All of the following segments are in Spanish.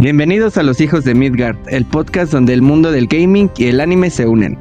Bienvenidos a Los Hijos de Midgard, el podcast donde el mundo del gaming y el anime se unen.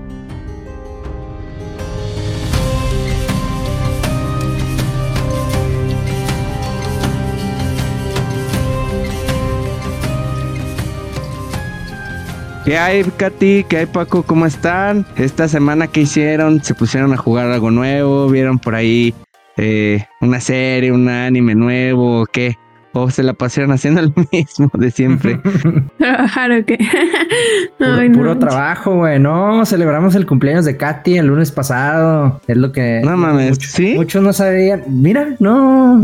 ¿Qué hay, Katy? ¿Qué hay, Paco? ¿Cómo están? Esta semana que hicieron, se pusieron a jugar algo nuevo, vieron por ahí eh, una serie, un anime nuevo, ¿qué? O se la pasaron haciendo lo mismo de siempre. Trabajar o qué. puro, puro trabajo, güey. No, celebramos el cumpleaños de Katy el lunes pasado. Es lo que. No mames, ¿sí? Muchos no sabían. Mira, no.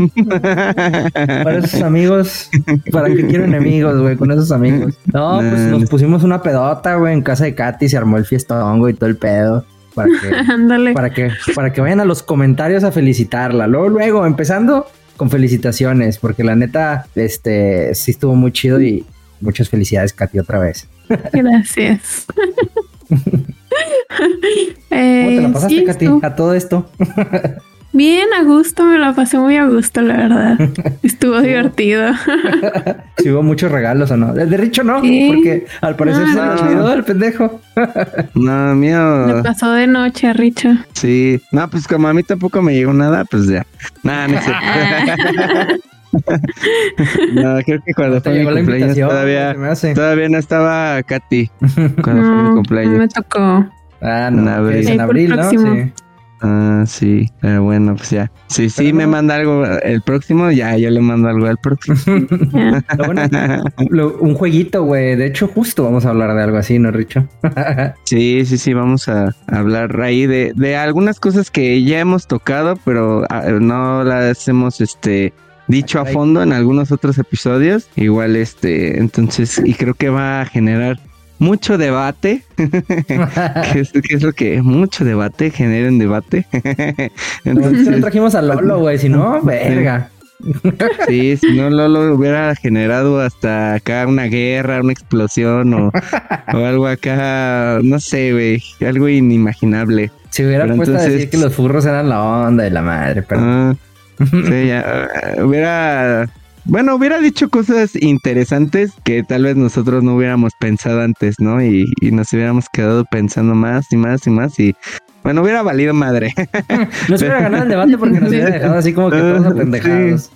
para esos amigos, para que quiero enemigos, güey, con esos amigos. No, pues nos pusimos una pedota, güey, en casa de Katy, se armó el fiestón, güey, y todo el pedo. Para que, para que, para que vayan a los comentarios a felicitarla. Luego, luego, empezando con felicitaciones, porque la neta, este, sí estuvo muy chido y muchas felicidades, Katy, otra vez. Gracias. ¿Cómo te la pasaste, eh, Katy, a todo esto? Bien, a gusto, me la pasé muy a gusto, la verdad. Estuvo divertido. ¿Sí hubo muchos regalos o no? El de Richo no, porque al parecer se lo olvidó el pendejo. no, mío. Le pasó de noche a Richo. Sí, no, pues como a mí tampoco me llegó nada, pues ya. Nada, no sé. no, creo que cuando fue mi cumpleaños todavía, todavía no estaba Katy. Cuando fue mi cumpleaños. No me tocó. Ah, no, en abril, en abril ¿no? Sí. Ah, sí, pero bueno, pues ya. Sí, sí, me manda algo el próximo, ya yo le mando algo al próximo. un jueguito, güey. De hecho, justo vamos a hablar de algo así, ¿no, Richo? sí, sí, sí, vamos a hablar ahí de, de algunas cosas que ya hemos tocado, pero ah, no las hemos, este, dicho a fondo en algunos otros episodios. Igual, este, entonces, y creo que va a generar mucho debate. ¿Qué, es, lo que mucho debate generen debate? Entonces trajimos a Lolo, güey, si no, verga. Sí, si no Lolo hubiera generado hasta acá una guerra, una explosión o, algo acá, no sé, güey, algo inimaginable. Si hubiera puesto a decir que los furros eran la onda de la madre, pero... Ah, sí, ya, hubiera bueno, hubiera dicho cosas interesantes que tal vez nosotros no hubiéramos pensado antes, ¿no? Y, nos hubiéramos quedado pensando más y más y más y bueno, hubiera valido madre. nos hubiera ganado el debate porque nos hubiera dejado así como que todos apendejados.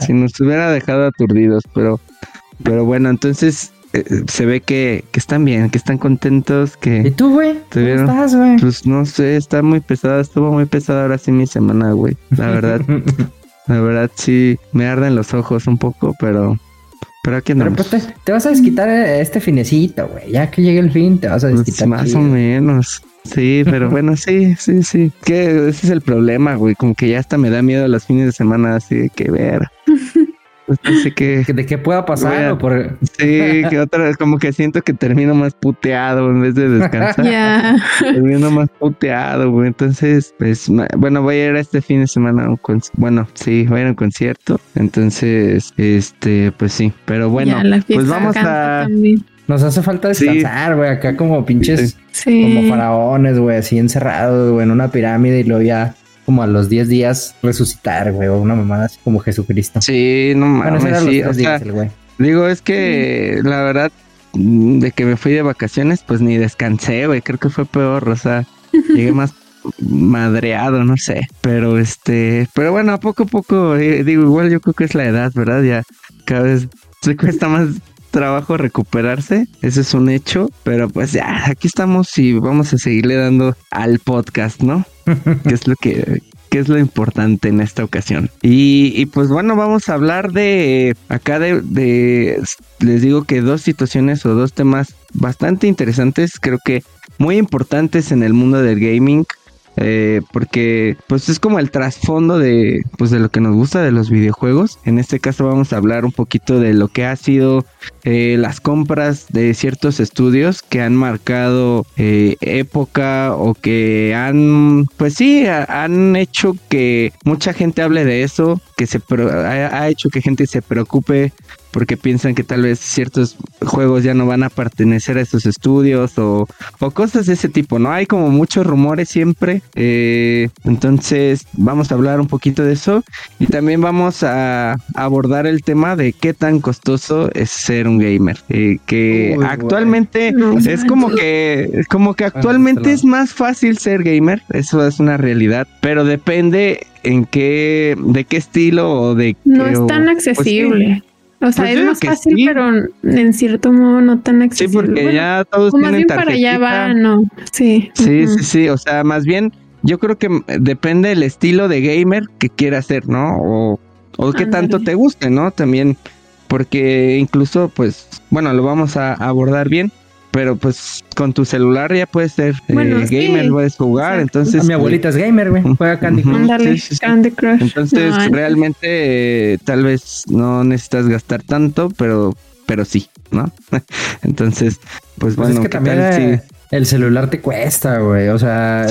si nos hubiera dejado aturdidos, pero, pero bueno, entonces eh, se ve que, que, están bien, que están contentos, que... ¿Y tú, güey? ¿Cómo estás, güey? Pues no sé, está muy pesada, estuvo muy pesada ahora sí mi semana, güey, la verdad. La verdad sí me arden los ojos un poco, pero... Pero aquí no. Pues te, vas a desquitar eh, este finecito, güey. Ya que llegue el fin, te vas a pues desquitar. más o menos. Sí, pero bueno, sí, sí, sí. Que ese es el problema, güey. Como que ya hasta me da miedo los fines de semana, así de que ver. Pues que, de qué pueda pasar. por... Sí, que otra vez como que siento que termino más puteado en vez de descansar. Termino más puteado, güey. Entonces, pues, bueno, voy a ir a este fin de semana. Un bueno, sí, voy a ir a un concierto. Entonces, este, pues sí. Pero bueno, pues vamos a... Nos hace falta descansar, güey. Acá como pinches, como faraones, güey, así encerrados, güey, en una pirámide y luego ya como a los 10 días resucitar, güey, o una mamada así como Jesucristo. Sí, no mames, sí, o sea, digo, es que la verdad, mm, de que me fui de vacaciones, pues ni descansé, güey, creo que fue peor, o sea, llegué más madreado, no sé, pero este, pero bueno, a poco a poco, eh, digo, igual yo creo que es la edad, ¿verdad? Ya cada vez se cuesta más trabajo recuperarse, eso es un hecho, pero pues ya, aquí estamos y vamos a seguirle dando al podcast, ¿no? que es lo que, es lo importante en esta ocasión. Y, pues bueno, vamos a hablar de acá de, de, les digo que dos situaciones o dos temas bastante interesantes, creo que muy importantes en el mundo del gaming. Eh, porque pues es como el trasfondo de pues de lo que nos gusta de los videojuegos. En este caso vamos a hablar un poquito de lo que ha sido eh, las compras de ciertos estudios que han marcado eh, época o que han pues sí han hecho que mucha gente hable de eso que se ha, ha hecho que gente se preocupe porque piensan que tal vez ciertos juegos ya no van a pertenecer a esos estudios o, o cosas de ese tipo, ¿no? Hay como muchos rumores siempre, eh, entonces vamos a hablar un poquito de eso y también vamos a abordar el tema de qué tan costoso es ser un gamer, eh, que actualmente es como que, como que actualmente es más fácil ser gamer, eso es una realidad, pero depende en qué, de qué estilo o de No es tan pues accesible. O sea, pues es más fácil, pero en cierto modo no tan accesible. Sí, porque ya todos tienen más bien para allá va, no. Sí. Sí, sí, sí. O sea, más bien, yo creo que depende del estilo de gamer que quieras ser, ¿no? O, o qué tanto te guste, ¿no? También, porque incluso, pues, bueno, lo vamos a abordar bien pero pues con tu celular ya puedes ser eh, gamer, puedes jugar, entonces... mi abuelita es gamer, güey, juega Candy Crush. Candy Crush. Entonces realmente eh, tal vez no necesitas gastar tanto, pero pero sí, ¿no? entonces, pues, pues bueno, es que también eh, el celular te cuesta, güey, o sea,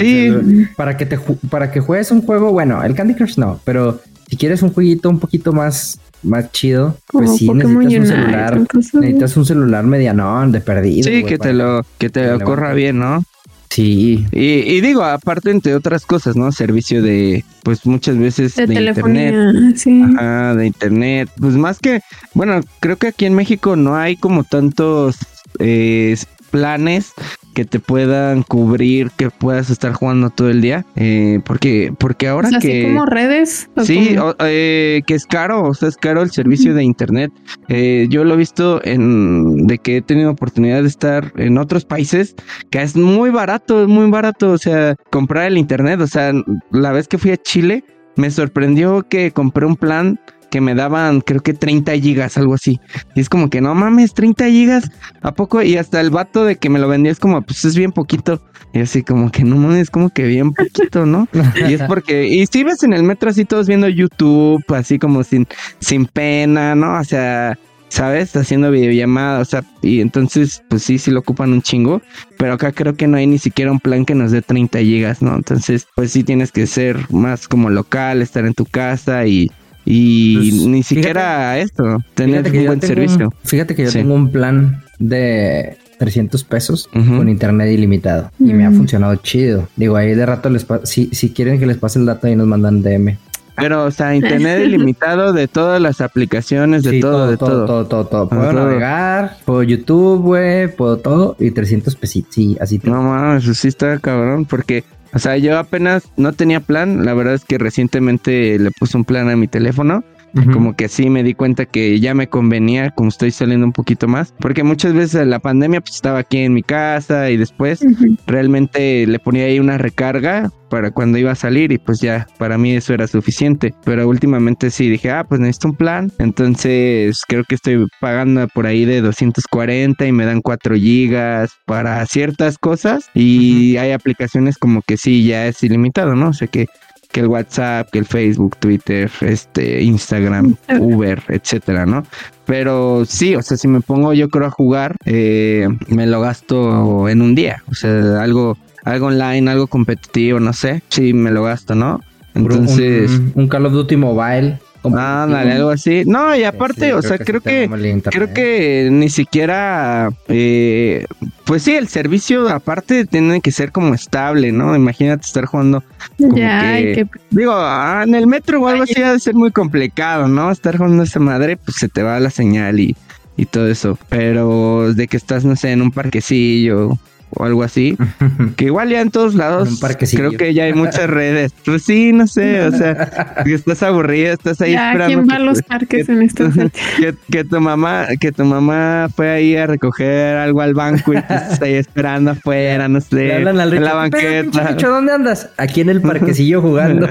para que te para que juegues un juego, bueno, el Candy Crush no, pero si quieres un jueguito un poquito más más chido, pues sí necesitas un celular, necesitas un celular medianón de perdido. Sí, que te lo, que te corra bien, ¿no? Sí. Y, digo, aparte entre otras cosas, ¿no? Servicio de, pues muchas veces de, internet. Sí. Ajá, de internet. Pues más que, bueno, creo que aquí en México no hay como tantos eh, planes que te puedan cubrir, que puedas estar jugando todo el día. Eh, porque, porque ahora que. como redes. Sí, eh, que es caro, o sea, es caro el servicio de internet. Eh, yo lo he visto en de que he tenido oportunidad de estar en otros países, que es muy barato, es muy barato. O sea, comprar el internet. O sea, la vez que fui a Chile, me sorprendió que compré un plan que me daban creo que 30 gigas, algo así. Y es como que no mames, 30 gigas, ¿a poco? Y hasta el vato de que me lo vendía es como, pues es bien poquito. Y así como que no mames, como que bien poquito, ¿no? y es porque, y si ves en el metro así todos viendo YouTube, así como sin, sin pena, ¿no? O sea, ¿sabes? Haciendo videollamada, o sea, y entonces, pues sí, sí lo ocupan un chingo, pero acá creo que no hay ni siquiera un plan que nos dé 30 gigas, ¿no? Entonces, pues sí tienes que ser más como local, estar en tu casa y y pues, ni siquiera esto, tener un buen servicio. fíjate que yo tengo un plan de 300 pesos con internet ilimitado y me ha mm. funcionado chido. Digo, ahí de rato les si, si quieren que les pase el dato ahí nos mandan DM. Pero, o sea, internet ilimitado de todas las aplicaciones, de todo, de todo. Todo, todo, todo. Puedo navegar, puedo YouTube, güey, puedo todo y 300 pesitos. Sí, así. No mames, eso sí está cabrón porque o sea, yo apenas no tenía plan. La verdad es que recientemente le puse un plan a mi teléfono como que sí me di cuenta que ya me convenía, como estoy saliendo un poquito más, porque muchas veces la pandemia pues estaba aquí en mi casa y después realmente le ponía ahí una recarga para cuando iba a salir y pues ya para mí eso era suficiente, pero últimamente sí dije, ah, pues necesito un plan, entonces creo que estoy pagando por ahí de 240 y me dan 4 gigas para ciertas cosas y hay aplicaciones como que sí ya es ilimitado, ¿no? O sea que que el WhatsApp, que el Facebook, Twitter, este, Instagram, Uber, etcétera, ¿no? Pero sí, o sea, si me pongo yo creo a jugar, eh, me lo gasto en un día. O sea, algo, algo online, algo competitivo, no sé. Sí, me lo gasto, ¿no? Entonces. un Call of Duty Mobile Ah, dale, algo así. No, y aparte, o sea, creo que creo que ni siquiera eh, pues sí, el servicio aparte tiene que ser como estable, ¿no? Imagínate estar jugando como que, digo, ah, en el metro o algo así ha de ser muy complicado, ¿no? Estar jugando esa madre, pues se te va la señal y y todo eso, pero de que estás no sé en un parquecillo o algo así. que igual ya en todos lados creo que ya hay muchas redes. Pues sí, no sé, o sea, que estás aburrida, estás ahí esperando. ¿Quién va a los parques en estos que, que, tu mamá, que tu mamá fue ahí a recoger algo al banco y tú estás ahí esperando afuera, no sé, en la banqueta. ¿Dónde andas? Aquí en el parquecillo jugando.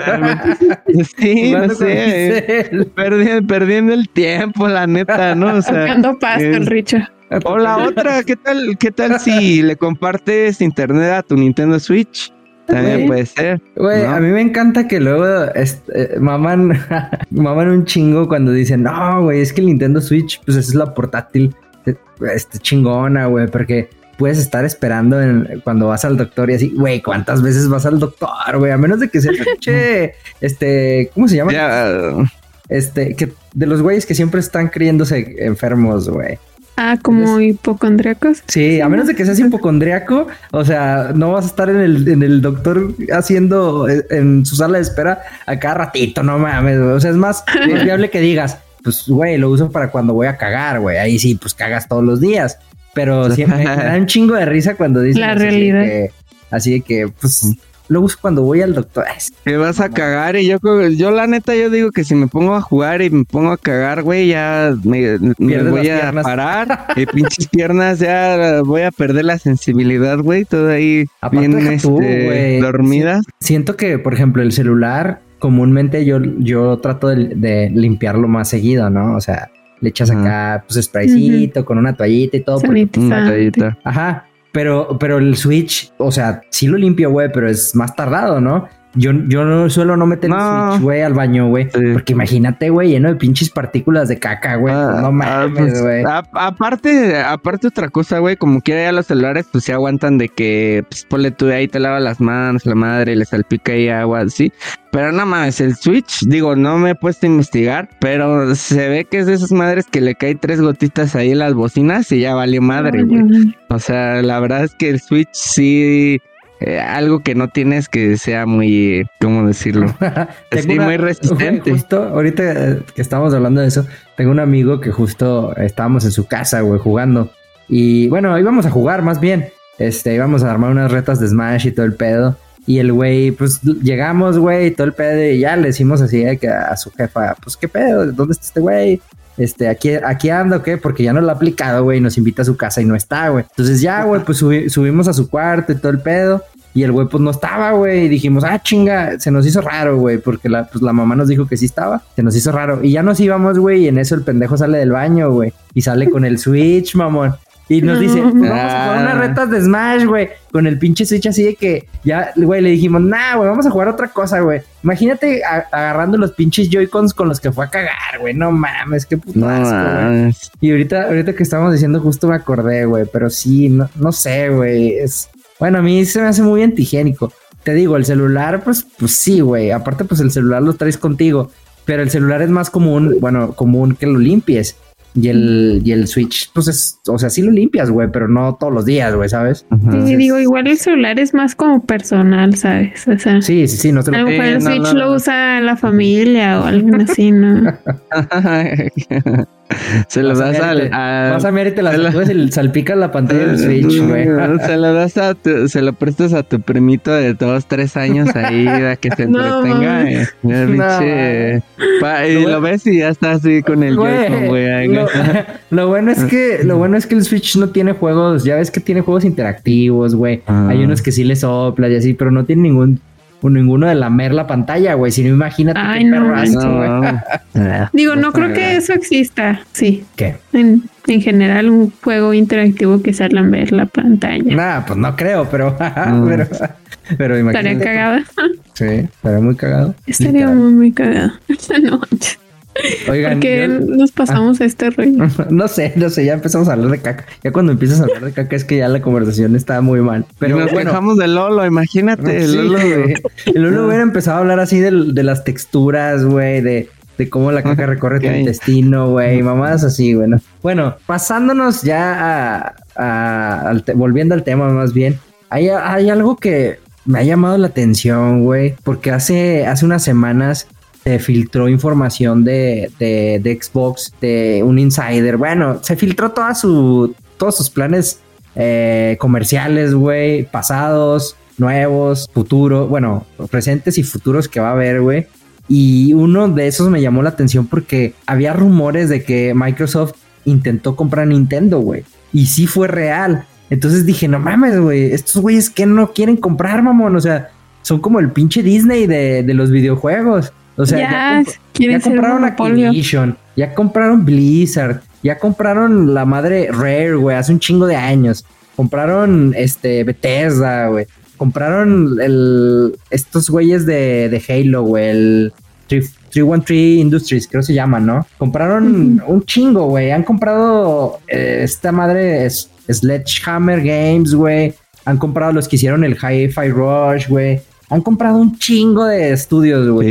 sí, no sé, perdiendo, perdiendo el tiempo, la neta, ¿no? O sea, pasto el Richo. O la otra, ¿qué tal, qué tal si le compartes internet a tu Nintendo Switch? También puede ser. Güey, a mí me encanta que luego este, maman, maman un chingo cuando dicen, no, güey, es que el Nintendo Switch, pues es la portátil este, chingona, güey, porque puedes estar esperando cuando vas al doctor y así, güey, ¿cuántas veces vas al doctor, güey? A menos de que sea, este, ¿cómo se llama? este, que de los güeyes que siempre están creyéndose enfermos, güey. Ah, como hipocondriacos. Sí, a menos de que seas hipocondriaco, o sea, no vas a estar en el, en el doctor haciendo eh, en su sala de espera a cada ratito, no mames, O sea, es más confiable que digas, pues, güey, lo uso para cuando voy a cagar, güey. Ahí sí, pues cagas todos los días. Pero siempre me da un chingo de risa cuando dicen la realidad. así de que, pues, lo uso cuando voy al doctor. Te vas a cagar y yo, yo la neta, yo digo que si me pongo a jugar y me pongo a cagar, güey, ya me, voy a parar. y pinches piernas, ya voy a perder la sensibilidad, güey, todo ahí bien este, dormida. Siento que, por ejemplo, el celular, comúnmente yo, yo trato de, limpiarlo más seguido, ¿no? O sea, le echas acá, pues, spraycito con una toallita y todo. una toallita. Ajá. Pero, pero el Switch, o sea, sí lo limpio, güey, pero es más tardado, ¿no? Yo, yo no suelo no meter el Switch, güey, al baño, güey. Porque imagínate, güey, lleno de pinches partículas de caca, güey. Ah, no ah, mames, pues, güey. aparte, aparte otra cosa, güey, como quiera ya los celulares, pues se aguantan de que, pues ponle tú ahí, te lava las manos, la madre, le salpica ahí agua, así. Pero no mames, el Switch, digo, no me he puesto a investigar, pero se ve que es de esas madres que le caen tres gotitas ahí en las bocinas y ya valió madre, güey. O sea, la verdad es que el Switch sí eh, algo que no tienes que sea muy, ¿cómo decirlo? es muy resistente. Justo ahorita eh, que estamos hablando de eso, tengo un amigo que justo estábamos en su casa, güey, jugando. Y bueno, íbamos a jugar más bien. Este, íbamos a armar unas retas de Smash y todo el pedo. Y el güey, pues llegamos, güey, y todo el pedo, y ya le decimos así que a su jefa, pues qué pedo, ¿dónde está este güey? Este, aquí, aquí anda, ¿qué? Porque ya no lo ha aplicado, güey, nos invita a su casa y no está, güey. Entonces ya, güey, pues subimos a su cuarto y todo el pedo. Y el güey, pues no estaba, güey. Y dijimos, ah, chinga, se nos hizo raro, güey, porque la, pues, la mamá nos dijo que sí estaba. Se nos hizo raro. Y ya nos íbamos, güey, y en eso el pendejo sale del baño, güey. Y sale con el Switch, mamón. Y nos dice, vamos a jugar unas retas de Smash, güey. Con el pinche Switch así de que ya, güey, le dijimos, nah, güey, vamos a jugar otra cosa, güey. Imagínate agarrando los pinches Joy-Cons con los que fue a cagar, güey. No mames, qué puto güey. Y ahorita, ahorita que estábamos diciendo, justo me acordé, güey. Pero sí, no, no sé, güey. Es bueno, a mí se me hace muy antigénico. Te digo, el celular, pues, pues sí, güey. Aparte, pues el celular lo traes contigo. Pero el celular es más común, bueno, común que lo limpies. Y el, y el Switch, pues es, o sea, sí lo limpias, güey, pero no todos los días, güey, ¿sabes? Sí, digo, igual el celular es más como personal, ¿sabes? O sea, sí, sí, sí, no te lo A lo mejor el Switch lo usa la familia o algo así, ¿no? Se lo das al. vas a ver y te la y salpicas la pantalla del Switch, güey. Se lo das a tu, se lo prestas a tu primito de dos, tres años ahí, a que se entretenga. Y lo ves y ya está así con el güey. Lo, lo, bueno es que, lo bueno es que el Switch no tiene juegos, ya ves que tiene juegos interactivos, güey. Hay ah. unos que sí le soplas y así, pero no tiene ningún ninguno de lamer la pantalla, güey. Si no, imagínate Ay, no, Digo, no creo que eso exista. Sí. ¿Qué? En, en, general, un juego interactivo que sea lamer la pantalla. Nah, pues no creo, pero. pero, pero imagínate. Estaría cagada. Sí, estaría muy cagado. Estaría muy, muy cagado. no, Oigan, ¿Por nos pasamos a este rollo? No sé, no sé, ya empezamos a hablar de caca. Ya cuando empiezas a hablar de caca es que ya la conversación está muy mal. Pero nos dejamos de Lolo, imagínate. el Lolo, el Lolo hubiera empezado a hablar así de, las texturas, güey, de, cómo la caca recorre tu intestino, güey, mamadas así, bueno. Bueno, pasándonos ya a, volviendo al tema más bien, hay, hay algo que me ha llamado la atención, güey, porque hace, hace unas semanas se filtró información de, de, Xbox, de un insider. Bueno, se filtró su, todos sus planes eh, comerciales, güey, pasados, nuevos, futuros, bueno, presentes y futuros que va a haber, güey. Y uno de esos me llamó la atención porque había rumores de que Microsoft intentó comprar Nintendo, güey. Y sí fue real. Entonces dije, no mames, güey, estos güeyes que no quieren comprar, mamón. O sea, son como el pinche Disney de, de los videojuegos. O sea, ya, compraron Activision, ya compraron Blizzard, ya compraron la madre Rare, güey, hace un chingo de años. Compraron este Bethesda, güey. Compraron el, estos güeyes de, de Halo, güey, el 313 Industries, creo que se llama, ¿no? Compraron un chingo, güey. Han comprado eh, esta madre Sledgehammer Games, güey. Han comprado los que hicieron el Hi-Fi Rush, güey han comprado un chingo de estudios, güey.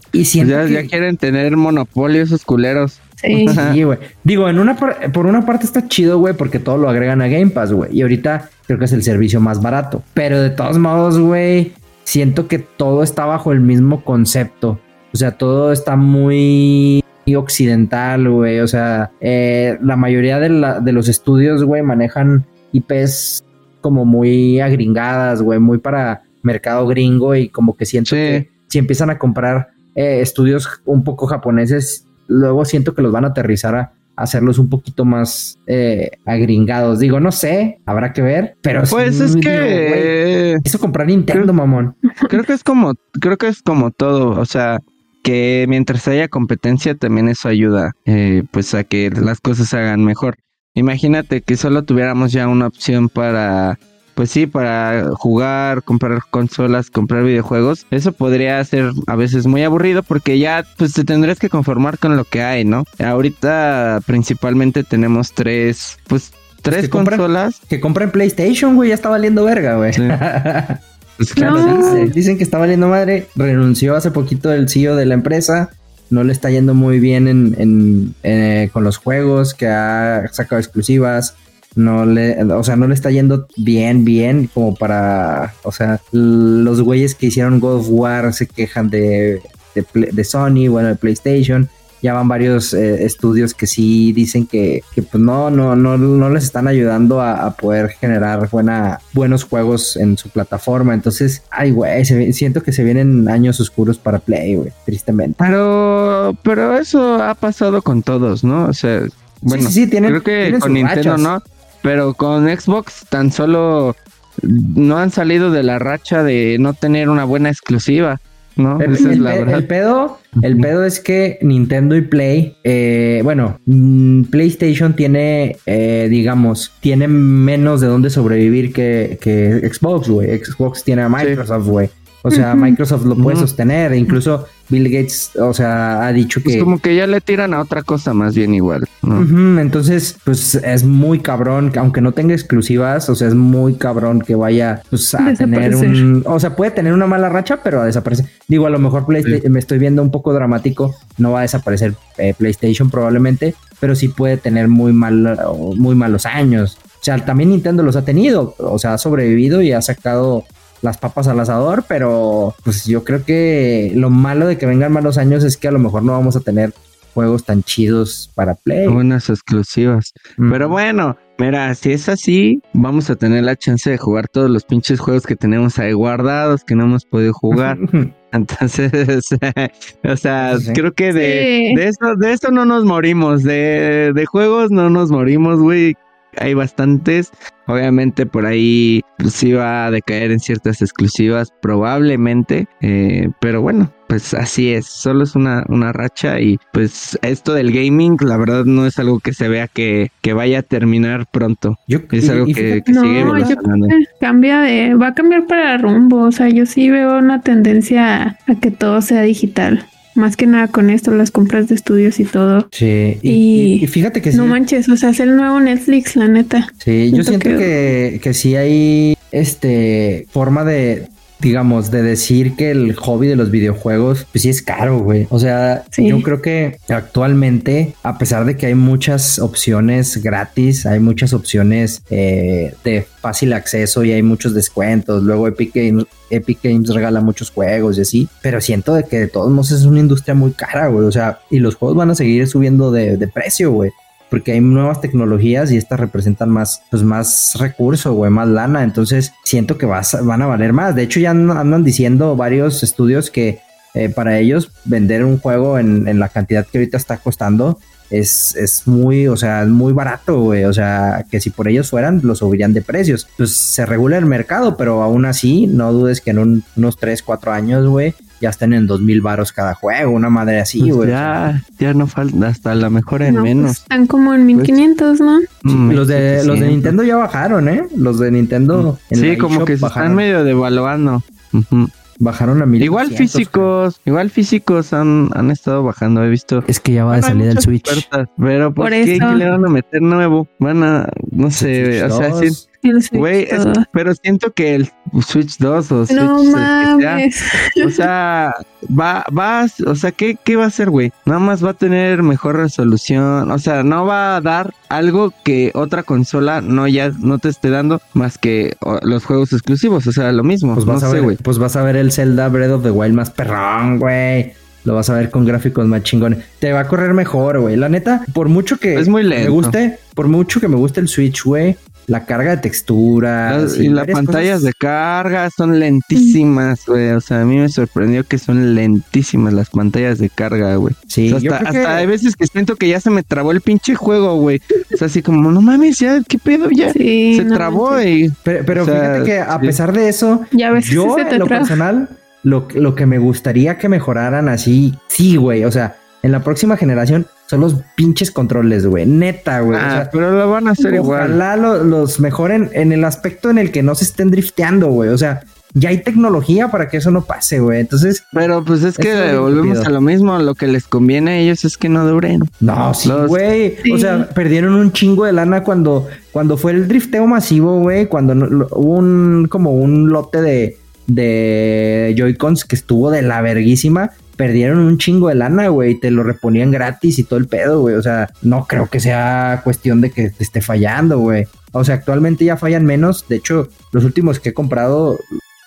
Sí. Y siempre pues ya, quieren tener monopolio esos culeros. Sí, güey. Digo, en una por una parte está chido, güey, porque todo lo agregan a Game Pass, güey. Y ahorita creo que es el servicio más barato. Pero de todos modos, güey, siento que todo está bajo el mismo concepto. O sea, todo está muy occidental, güey. O sea, eh, la mayoría de, de los estudios, güey, manejan IPs como muy agringadas, güey, muy para mercado gringo y como que siento que si empiezan a comprar eh, estudios un poco japoneses, luego siento que los van a aterrizar a hacerlos un poquito más eh, agringados. Digo, no sé, habrá que ver, pero pues es que eso comprar Nintendo, mamón. Creo que es como, creo que es como todo, o sea, que mientras haya competencia también eso ayuda, eh, pues a que las cosas se hagan mejor. Imagínate que solo tuviéramos ya una opción para pues sí, para jugar, comprar consolas, comprar videojuegos, eso podría ser a veces muy aburrido porque ya pues te tendrías que conformar con lo que hay, ¿no? Ahorita principalmente tenemos tres, pues tres consolas. que compren PlayStation, güey, ya está valiendo verga, güey. pues claro, dicen, que está valiendo madre, renunció hace poquito el CEO de la empresa no le está yendo muy bien en, eh, con los juegos, que ha sacado exclusivas, no le, o sea, no le está yendo bien, bien, como para, o sea, los güeyes que hicieron God of War se quejan de, de, Sony, bueno, de PlayStation. Ya van varios eh, estudios que sí dicen que, que, pues no, no, no, no les están ayudando a, poder generar buena, buenos juegos en su plataforma. Entonces, ay, güey, siento que se vienen años oscuros para Play, güey, tristemente. Pero, pero eso ha pasado con todos, ¿no? O sea, bueno, sí, sí, creo que con Nintendo no, pero con Xbox tan solo no han salido de la racha de no tener una buena exclusiva. ¿no? El, Esa es la verdad. el pedo, el pedo es que Nintendo y Play, eh, bueno, mm, PlayStation tiene, eh, digamos, tiene menos de dónde sobrevivir que, que Xbox, güey. Xbox tiene a Microsoft, güey. O sea, Microsoft lo puede sostener. Incluso Bill Gates, o sea, ha dicho que. Es como que ya le tiran a otra cosa más bien igual. Entonces, pues es muy cabrón, aunque no tenga exclusivas, o sea, es muy cabrón que vaya pues, a tener un. O sea, puede tener una mala racha, pero a desaparecer. Digo, a lo mejor me estoy viendo un poco dramático. No va a desaparecer eh, PlayStation probablemente, pero sí puede tener muy, mal, muy malos años. O sea, también Nintendo los ha tenido, o sea, ha sobrevivido y ha sacado las papas al asador, pero pues yo creo que lo malo de que vengan malos años es que a lo mejor no vamos a tener juegos tan chidos para Play. Buenas exclusivas. Pero bueno, mira, si es así, vamos a tener la chance de jugar todos los pinches juegos que tenemos ahí guardados, que no hemos podido jugar. Entonces, o sea, creo que de, de, eso, de eso no nos morimos. De, de juegos no nos morimos, güey hay bastantes. Obviamente por ahí pues, sí va a decaer en ciertas exclusivas, probablemente. Eh, pero bueno, pues así es. Solo es una, una racha y pues esto del gaming, la verdad no es algo que se vea que, que vaya a terminar pronto. es algo que, sigue evolucionando. Cambia de, va a cambiar para rumbo. O sea, yo sí veo una tendencia a que todo sea digital. Más que nada con esto, las compras de estudios y todo. Sí. Y, fíjate que No manches, o sea, es el nuevo Netflix, la neta. Sí, yo siento que, que sí hay este forma de, digamos, de decir que el hobby de los videojuegos, pues sí es caro, güey. O sea, yo creo que actualmente, a pesar de que hay muchas opciones gratis, hay muchas opciones eh, de fácil acceso y hay muchos descuentos. Luego Epic Games, Epic Games regala muchos juegos y así. Pero siento de que de todos modos es una industria muy cara, güey. O sea, y los juegos van a seguir subiendo de, de precio, güey porque hay nuevas tecnologías y estas representan más, pues más recursos, güey, más lana. Entonces siento que vas, van a valer más. De hecho, ya andan diciendo varios estudios que eh, para ellos vender un juego en, la cantidad que ahorita está costando es, es muy, o sea, muy barato, güey. O sea, que si por ellos fueran, lo subirían de precios. Pues se regula el mercado, pero aún así, no dudes que en unos 3, 4 años, güey, ya están en dos mil varos cada juego, una madre así, pues güey. ya, ya no falta, hasta la mejor en pues menos. están como en 1500, ¿no? Mm, los de los de Nintendo ya bajaron, ¿eh? Los de Nintendo. Mm. sí, como que se están medio devaluando. Bajaron a mil. Igual físicos, igual físicos han, han estado bajando, he visto. Es que ya va a salir el Switch. pero ¿por, qué? le van a meter nuevo? Van a, no sé, o sea, Güey, pero siento que el Switch 2 o Switch no mames. o sea, va, va, o sea, ¿qué, ¿qué va a hacer, güey? Nada más va a tener mejor resolución, o sea, no va a dar algo que otra consola no ya no te esté dando más que los juegos exclusivos, o sea, lo mismo. Pues vas a ver, pues vas a ver el Zelda Breath of the Wild más perrón, güey. Lo vas a ver con gráficos más chingones. Te va a correr mejor, güey. La neta, por mucho que es muy me guste, por mucho que me guste el Switch, güey, la carga de textura y las pantallas de carga son lentísimas, güey. O sea, a mí me sorprendió que son lentísimas las pantallas de carga, güey. Sí, hasta, hay veces que siento que ya se me trabó el pinche juego, güey. O sea, así como, no mames, ya, ¿qué pedo? Ya se trabó, y... Pero, fíjate que a pesar de eso, yo en lo personal, lo, lo que me gustaría que mejoraran así, sí, güey. O sea, en la próxima generación son los pinches controles, güey. Neta, güey. Ah, pero lo van a hacer igual. Ojalá los mejoren en el aspecto en el que no se estén drifteando, güey. O sea, ya hay tecnología para que eso no pase, güey. Entonces. Pero pues es que volvemos a lo mismo. Lo que les conviene a ellos es que no duren. No, sí, güey. O sea, perdieron un chingo de lana cuando, cuando fue el drifteo masivo, güey. Cuando hubo un como un lote de, de Joy-Cons que estuvo de la verguísima perdieron un chingo de lana, güey, te lo reponían gratis y todo el pedo, güey. O sea, no creo que sea cuestión de que te esté fallando, güey. O sea, actualmente ya fallan menos. De hecho, los últimos que he comprado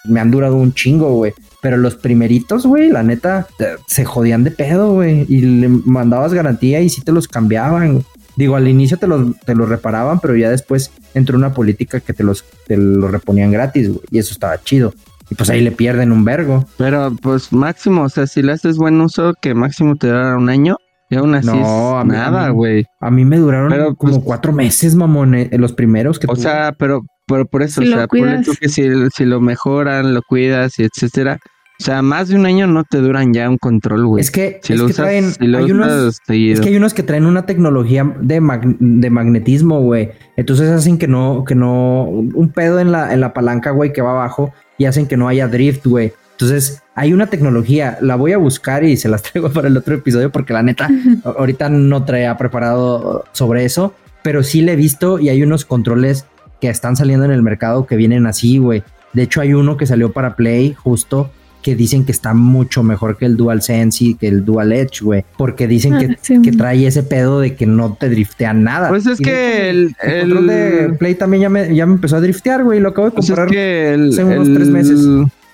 me han durado un chingo, güey. Pero los primeritos, güey, la neta, se jodían de pedo, güey. Y le mandabas garantía y sí te los cambiaban. Digo, al inicio te los, te los reparaban, pero ya después entró una política que te los, te los reponían gratis, güey. Y eso estaba chido. Y pues ahí le pierden un vergo. Pero pues máximo, o sea, si le haces buen uso, que máximo te dará un año. Y aún así no, nada, güey. A, mí me duraron como pues, cuatro meses, mamón, eh, los primeros que O sea, pero, pero por eso, o sea, por tú que si, si lo mejoran, lo cuidas y etcétera, o sea, más de un año no te duran ya un control, güey. Es que, si lo usas, traen, hay unos, es que hay unos que traen una tecnología de, de magnetismo, güey. Entonces hacen que no, que no, un pedo en la, en la palanca, güey, que va abajo y hacen que no haya drift, güey. Entonces, hay una tecnología, la voy a buscar y se las traigo para el otro episodio porque la neta, ahorita no traía preparado sobre eso, pero sí le he visto y hay unos controles que están saliendo en el mercado que vienen así, güey. De hecho, hay uno que salió para Play justo que dicen que está mucho mejor que el Dual Sense y que el Dual Edge, güey. Porque dicen que, ah, que, trae ese pedo de que no te driftea nada. Pues es que el, el, control de Play también ya me, ya me empezó a driftear, güey. Lo acabo de pues comprar hace unos tres meses.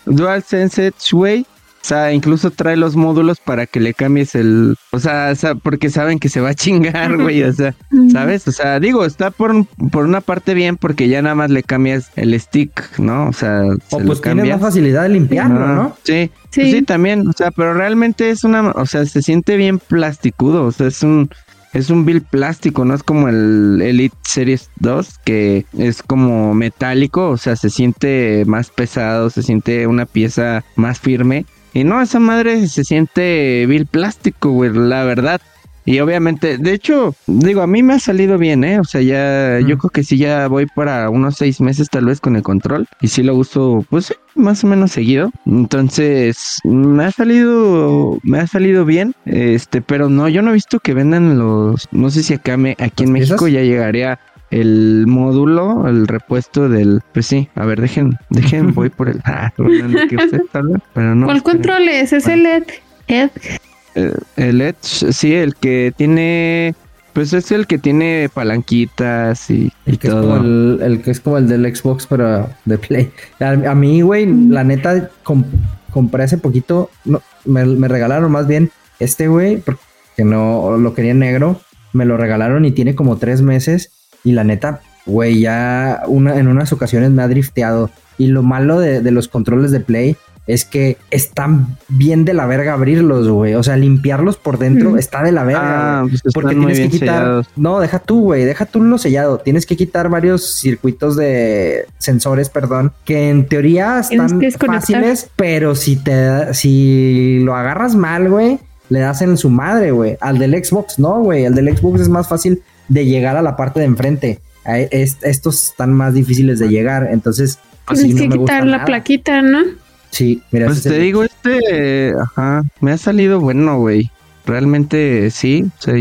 Dual Sense Edge, güey, o sea, incluso trae los módulos para que le cambies el. O sea, porque saben que se va a chingar, güey. O sea, ¿sabes? O sea, digo, está por, por una parte bien porque ya nada más le cambias el stick, ¿no? O sea, o pues tiene la facilidad de limpiarlo, ¿no? Sí. Sí. Pues sí, también. O sea, pero realmente es una. O sea, se siente bien plasticudo. O sea, es un. Es un build plástico, no es como el Elite Series 2, que es como metálico, o sea, se siente más pesado, se siente una pieza más firme. Y no, esa madre se siente vil plástico, güey, la verdad. Y obviamente, de hecho, digo, a mí me ha salido bien, ¿eh? O sea, ya, yo creo que sí, ya voy para unos seis meses tal vez con el control. Y sí lo uso, pues más o menos seguido. Entonces, me ha salido, me ha salido bien. Este, pero no, yo no he visto que vendan los, no sé si acá me, aquí en México ya llegaría el módulo, el repuesto del. Pues sí, a ver, dejen, dejen, voy por el. Ah, pero no. ¿Cuál control es? ¿Es el LED? Ed? Eh, el Edge, sí, el que tiene. Pues es el que tiene palanquitas y, el que todo. Es como el, que es como el del Xbox, pero de Play. A, mí, güey, la neta, compré hace poquito. No, me, me regalaron más bien este, güey, porque no lo quería negro. Me lo regalaron y tiene como tres meses. Y la neta, güey, ya una, en unas ocasiones me ha drifteado. Y lo malo de, los controles de Play es que están bien de la verga abrirlos, güey. O sea, limpiarlos por dentro está de la verga. Ah, pues porque tienes que quitar. No, deja tú, güey. Deja tú lo sellado. Tienes que quitar varios circuitos de sensores, perdón, que en teoría están fáciles, pero si te si lo agarras mal, güey, le das en su madre, güey. Al del Xbox, no, güey. Al del Xbox es más fácil de llegar a la parte de enfrente. estos están más difíciles de llegar, entonces... Tienes que quitar la plaquita, ¿no? Sí, mira. Pues te digo, este, ajá, me ha salido bueno, güey. Realmente sí, o sea,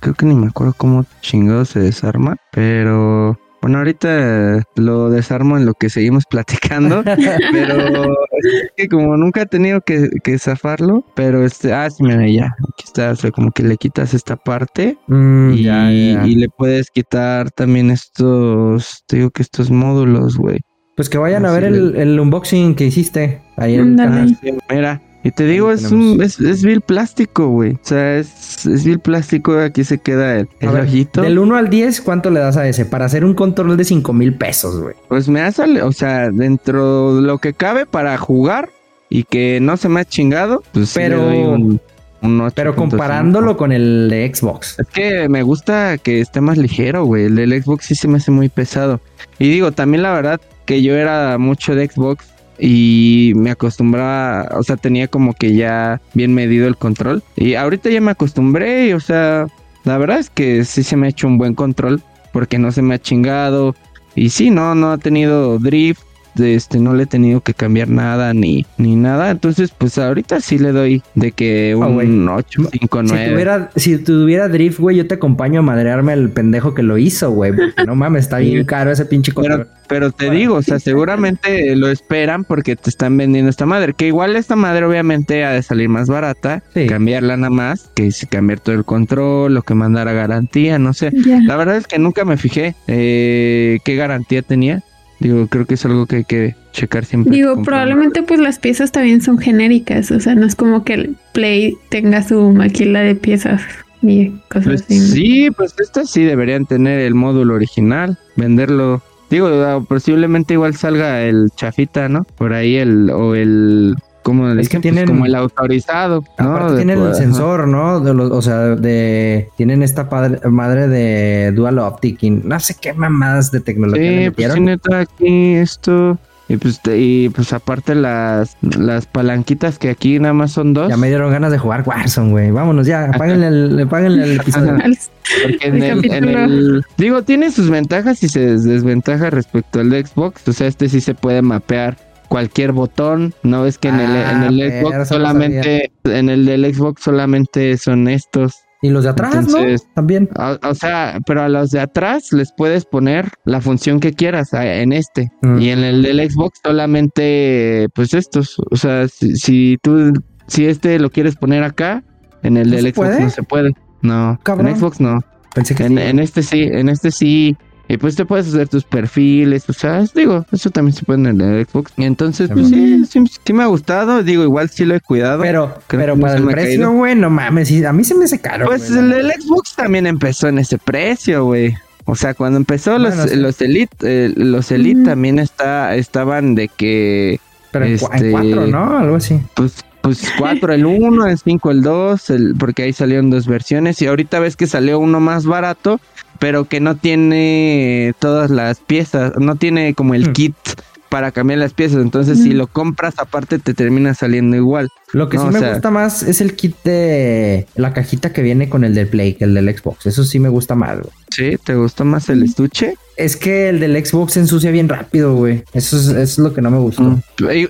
creo que ni me acuerdo cómo chingado se desarma, pero Bueno, ahorita lo desarmo en lo que seguimos platicando, pero es que como nunca he tenido que, que zafarlo, pero este, ah, sí, mira, ya, aquí está, o sea, como que le quitas esta parte Mm, y, ya, ya. y le puedes quitar también estos, te digo que estos módulos, güey. Pues que vayan a ver el, el unboxing que hiciste ahí en el canal. Mira, y te digo, es un, es, es vil plástico, güey. O sea, es, es vil plástico, aquí se queda el, el ver, ojito. Del 1 al 10, ¿cuánto le das a ese? Para hacer un control de 5 mil pesos, güey. Pues me ha salido, o sea, dentro de lo que cabe para jugar y que no se me ha chingado, pues sí Pero- le doy un, un 8.5. Pero comparándolo con el de Xbox. Es que me gusta que esté más ligero, güey. El del Xbox sí se me hace muy pesado. Y digo, también la verdad que yo era mucho de Xbox y me acostumbraba, o sea, tenía como que ya bien medido el control. Y ahorita ya me acostumbré o sea, la verdad es que sí se me ha hecho un buen control porque no se me ha chingado. Y sí, no, no ha tenido drift. Este, no le he tenido que cambiar nada ni, ni nada. Entonces, pues ahorita sí le doy de que Ah, un 8, 5, Si 9. tuviera, si tuviera drift, güey, yo te acompaño a madrearme al pendejo que lo hizo, güey. porque No mames, está bien caro ese pinche control. Pero, pero te Bueno. digo, o sea, seguramente lo esperan porque te están vendiendo esta madre. Que igual esta madre obviamente ha de salir más barata. Sí. Cambiarla nada más. Que si cambiar todo el control o que mandar a garantía, no sé. La verdad es que nunca me fijé eh, qué garantía tenía. Digo, creo que es algo que hay que checar siempre. Digo, probablemente pues las piezas también son genéricas, o sea, no es como que el Play tenga su maquila de piezas y cosas Pues así. ¿no? sí, pues estas sí deberían tener el módulo original, venderlo. Digo, ah, posiblemente igual salga el chafita, ¿no? Por ahí el o el como le Es que? Pues tienen- como el autorizado, ¿no? Aparte tienen el ajá. sensor, ¿no? De los, o sea, de tienen esta padre- madre de Dual Optic y no sé qué mamadas de tecnología le Sí, pues metieron. sí, neta, aquí esto y pues y pues aparte las las palanquitas que aquí nada más son dos. Ya me dieron ganas de jugar Warzone, güey. Vámonos ya, apáguenle el, apáguenle el episodio. Porque en El en el- digo, tiene sus ventajas y sus desventajas respecto al de Xbox. O sea, este sí se puede mapear cualquier botón. No ves que en el, Ah, en el pero Xbox solamente, en el del Xbox solamente son estos. Y los de atrás, Entonces- ¿no? También. O, o sea, pero a los de atrás les puedes poner la función que quieras en este. Mm. Y en el del Xbox solamente, pues estos. O sea, si, si tú, si este lo quieres poner acá, en el ¿No del Xbox puede? no se puede. No, Cabrón. en Xbox no. Pensé que En, sí. en este sí, en este sí. Y pues te puedes hacer tus perfiles, o sea, es- digo, eso también se puede en el Xbox. Y entonces, pues sí, sí, sí me ha gustado, digo, igual sí lo he cuidado. Pero, Creo pero para el precio, güey, no mames. a mí se me hace caro. pues el del Xbox también empezó en ese precio, güey. O sea, cuando empezó los, sí. los Elite, eh, los Elite Ujú. también está, estaban de que, Pero en, cua- en este- cuatro, ¿no? Algo así. pues, pues 4 el 1, el 5 el 2, el, porque ahí salieron dos versiones. Y ahorita ves que salió uno más barato, pero que no tiene todas las piezas, no tiene como el Hmm. kit para cambiar las piezas. Entonces, si Mm. lo compras aparte, te termina saliendo igual. Lo que No, sí o me sea- gusta más es el kit de la cajita que viene con el del Play, que el del Xbox. Eso sí me gusta más, güey. ¿Sí? ¿Te gustó más el estuche? Es que el del Xbox se ensucia bien rápido, güey. Eso es, eso es lo que no me gustó. Mm.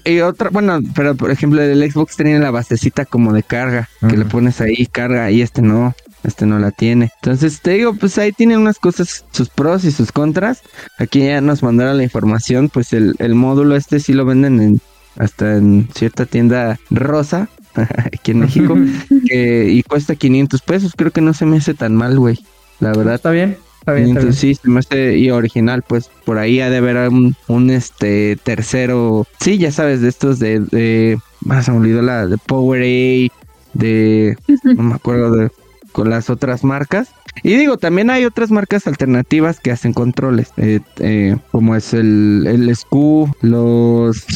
Y, y otra, bueno, pero por ejemplo, el Xbox tenía la basecita como de carga, que le pones ahí carga y este no, este no la tiene. Entonces te digo, pues ahí tienen unas cosas, sus pros y sus contras. Aquí ya nos mandaron la información, pues el, el módulo este sí lo venden en hasta en cierta tienda rosa aquí en México que, y cuesta 500 pesos. Creo que no se me hace tan mal, güey. La verdad. ¿Está bien? Está bien, está bien. Sí, se me hace y original, pues por ahí ha de haber un, un, este tercero, sí, ya sabes, de estos de, de ah, se me olvidó la de Powerade, de, no me acuerdo de, con las otras marcas. Y digo, también hay otras marcas alternativas que hacen controles, eh, eh, como es el, el SKU, los,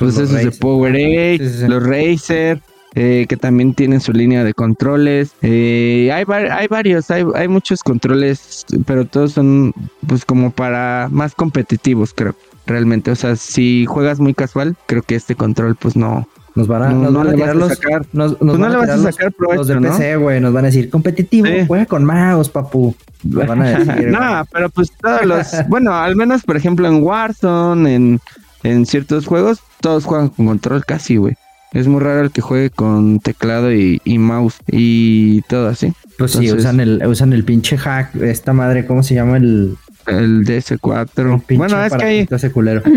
pues Los esos de. Powerade, Sí, los Razer, eh, que también tienen su línea de controles. Eh, hay, hay varios, hay, hay muchos controles, pero todos son pues como para más competitivos, creo. Realmente, o sea, si juegas muy casual, creo que este control pues no, Nos van a, no, nos no van a tirar los. sacar. Nos, nos Pues no le vas a los- sacar los, provecho, de ¿no? PC, güey. Nos van a decir competitivo, Sí. juega con mouse, papu. Nos van a decir. no, pero pues todos los, bueno, al menos por ejemplo en Warzone, en, en ciertos juegos, todos juegan con control casi, güey. Es muy raro el que juegue con teclado y, y mouse y todo así. Pues sí, usan el, usan el pinche hack. Esta madre, ¿cómo se llama? El. El DS4. bueno, es que hay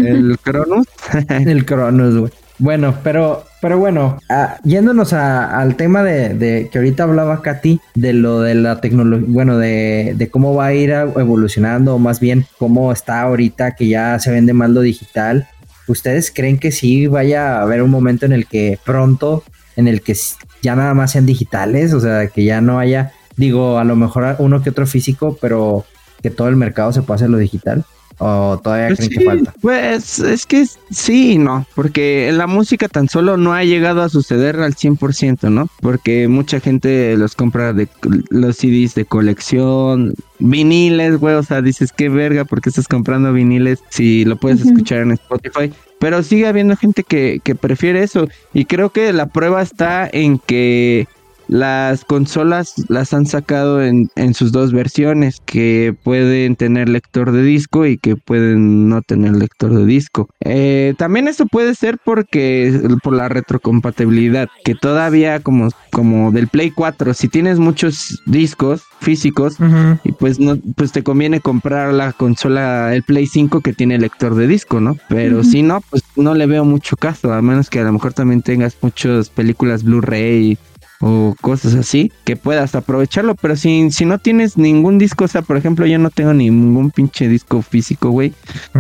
el Cronus. el Cronus, güey. Bueno, pero, pero bueno, ah, yéndonos al tema de, que ahorita hablaba Katy, de lo de la tecnología, bueno, de, de, cómo va a ir evolucionando, o más bien cómo está ahorita que ya se vende más lo digital. ¿Ustedes creen que sí vaya a haber un momento en el que pronto, en el que ya nada más sean digitales? O sea, que ya no haya, digo, a lo mejor uno que otro físico, pero que todo el mercado se pase a lo digital. ¿O todavía pues creen que falta? Pues es que sí no, porque la música tan solo no ha llegado a suceder al 100%, ¿no? Porque mucha gente los compra de los CDs de colección, viniles, güey, o sea, dices, qué verga, porque estás comprando viniles si lo puedes escuchar en Spotify? Pero sigue habiendo gente que, que prefiere eso y creo que la prueba está en que las consolas las han sacado en, en, sus dos versiones, que pueden tener lector de disco y que pueden no tener lector de disco. Eh, también eso puede ser porque por la retrocompatibilidad, que todavía como, como del Play 4, si tienes muchos discos físicos, y pues no, pues te conviene comprar la consola, el Play 5 que tiene lector de disco, ¿no? Pero si no, pues no le veo mucho caso, a menos que a lo mejor también tengas muchas películas Blu-ray o cosas así, que puedas aprovecharlo, pero si, si no tienes ningún disco, o sea, por ejemplo, yo no tengo ningún pinche disco físico, güey,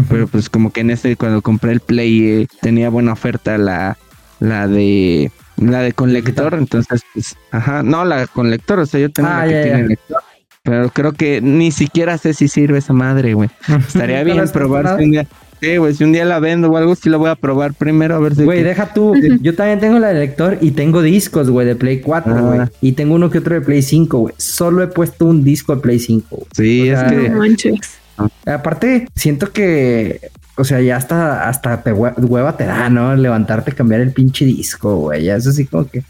pero pues como que en este, cuando compré el Play, eh, tenía buena oferta la, la de, la de con lector, entonces, pues, ajá, no, la con lector, o sea, yo tengo ah, la que tiene lector. Pero creo que ni siquiera sé si sirve esa madre, güey. Estaría bien probar un día. Sí, güey, si un día la vendo o algo, sí la voy a probar primero a ver si. Güey, deja tú. Yo también tengo la de lector y tengo discos, güey, de Play 4, güey. Y tengo uno que otro de Play 5, güey. Solo he puesto un disco de Play 5. Sí, es que. Aparte, siento que. O sea, ya hasta, hasta te hueva te da, ¿no? Levantarte, cambiar el pinche disco, güey. Ya eso sí como que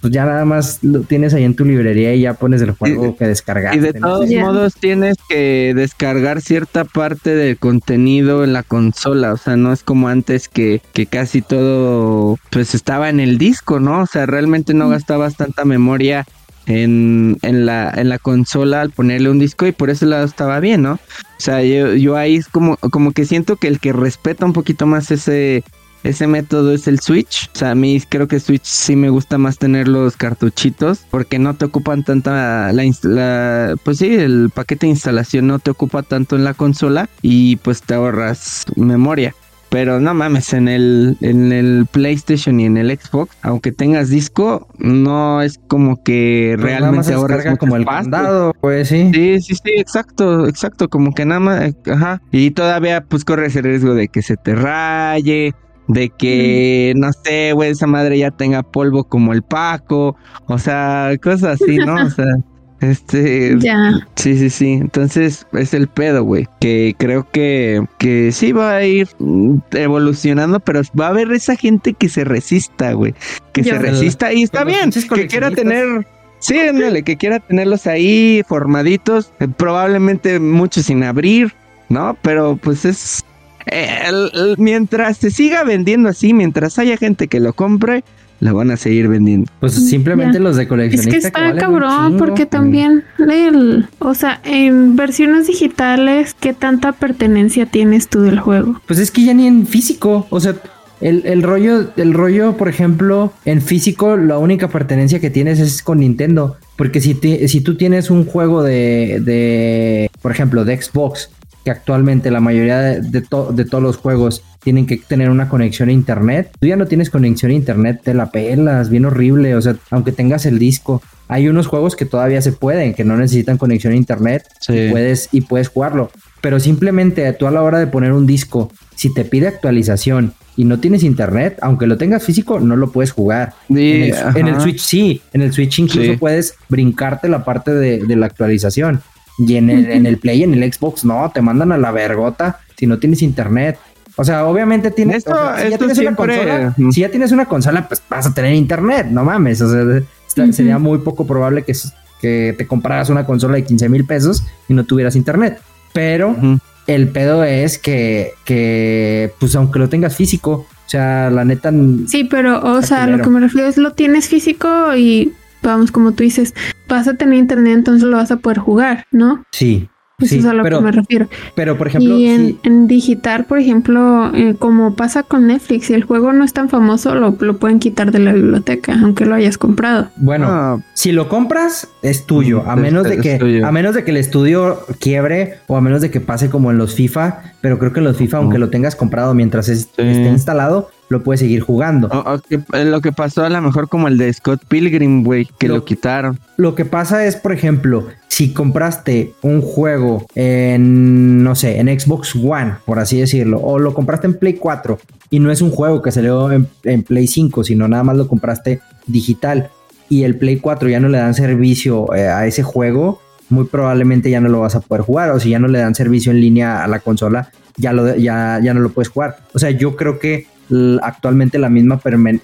pues ya nada más lo tienes ahí en tu librería y ya pones el juego que descargar. Y de todos modos tienes que descargar cierta parte del contenido en la consola, o sea, no es como antes que, que casi todo pues estaba en el disco, ¿no? O sea, realmente no gastabas tanta memoria en, en, la, en la consola al ponerle un disco y por ese lado estaba bien, ¿no? O sea, yo, yo ahí es como, como que siento que el que respeta un poquito más ese ese método es el Switch. O sea, a mí creo que Switch sí me gusta más tener los cartuchitos porque no te ocupan tanta la, la, pues sí, el paquete de instalación no te ocupa tanto en la consola y pues te ahorras memoria. Pero no mames, en el, en el PlayStation y en el Xbox, aunque tengas disco, no es como que pues realmente ahorras como el candado, pues sí. Sí, sí, sí, exacto, exacto, como que nada más, ajá. Y todavía pues corres el riesgo de que se te raye, de que, no sé, güey, esa madre ya tenga polvo como el Paco, o sea, cosas así, ¿no? O sea, este... Ya. Sí, sí, sí, entonces es el pedo, güey, que creo que, que sí va a ir evolucionando, pero va a haber esa gente que se resista, güey, que se resista y está bien, que quiera tener... Sí, ándale, que quiera tenerlos ahí formaditos, eh, probablemente muchos sin abrir, ¿no? Pero pues es mientras se siga vendiendo así, mientras haya gente que lo compre, lo van a seguir vendiendo. Pues simplemente los de coleccionista. Es que está cabrón, porque también, el, o sea, en versiones digitales, ¿qué tanta pertenencia tienes tú del juego? Pues es que ya ni en físico, o sea, el, rollo, el rollo, por ejemplo, en físico, la única pertenencia que tienes es con Nintendo. Porque si, si tú tienes un juego de, de, por ejemplo, de Xbox que actualmente la mayoría de, de, todos los juegos tienen que tener una conexión a internet. Tú ya no tienes conexión a internet, te la pelas, bien horrible. O sea, aunque tengas el disco, hay unos juegos que todavía se pueden, que no necesitan conexión a internet y, puedes, y puedes jugarlo. Pero simplemente tú a la hora de poner un disco, si te pide actualización y no tienes internet, aunque lo tengas físico, no lo puedes jugar. en, el, Switch sí, en el Switch incluso puedes brincarte la parte de, de la actualización. Y en el, en el Play, en el Xbox, no, te mandan a la vergota si no tienes internet. O sea, obviamente tienes, si, ya tienes una consola, si ya tienes una consola, pues vas a tener internet, no mames. O sea, sería muy poco probable que, que te compraras una consola de 15 mil pesos y no tuvieras internet. Pero el pedo es que, que, pues aunque lo tengas físico, o sea, la neta. Sí, pero, o sea, lo que me refiero es lo tienes físico y vamos, como tú dices, vas a tener internet, entonces lo vas a poder jugar, ¿no? Sí. Eso es a lo que me refiero. Pero, por ejemplo... Y en, digital, por ejemplo, eh, como pasa con Netflix, si el juego no es tan famoso, lo, pueden quitar de la biblioteca, aunque lo hayas comprado. Bueno, ah. si lo compras, es tuyo. A menos de que... A menos de que el estudio quiebre o a menos de que pase como en los FIFA. Pero creo que en los FIFA, aunque lo tengas comprado mientras esté instalado, lo puedes seguir jugando. Eh, lo que pasó a lo mejor como el de Scott Pilgrim, güey, que lo, quitaron. Lo que pasa es, por ejemplo, si compraste un juego en, no sé, en Xbox One, por así decirlo, o lo compraste en Play 4 y no es un juego que salió en, en Play 5, sino nada más lo compraste digital y el Play 4 ya no le dan servicio eh, a ese juego, muy probablemente ya no lo vas a poder jugar. O si ya no le dan servicio en línea a la consola, ya, lo, ya, ya no lo puedes jugar. O sea, yo creo que actualmente la misma,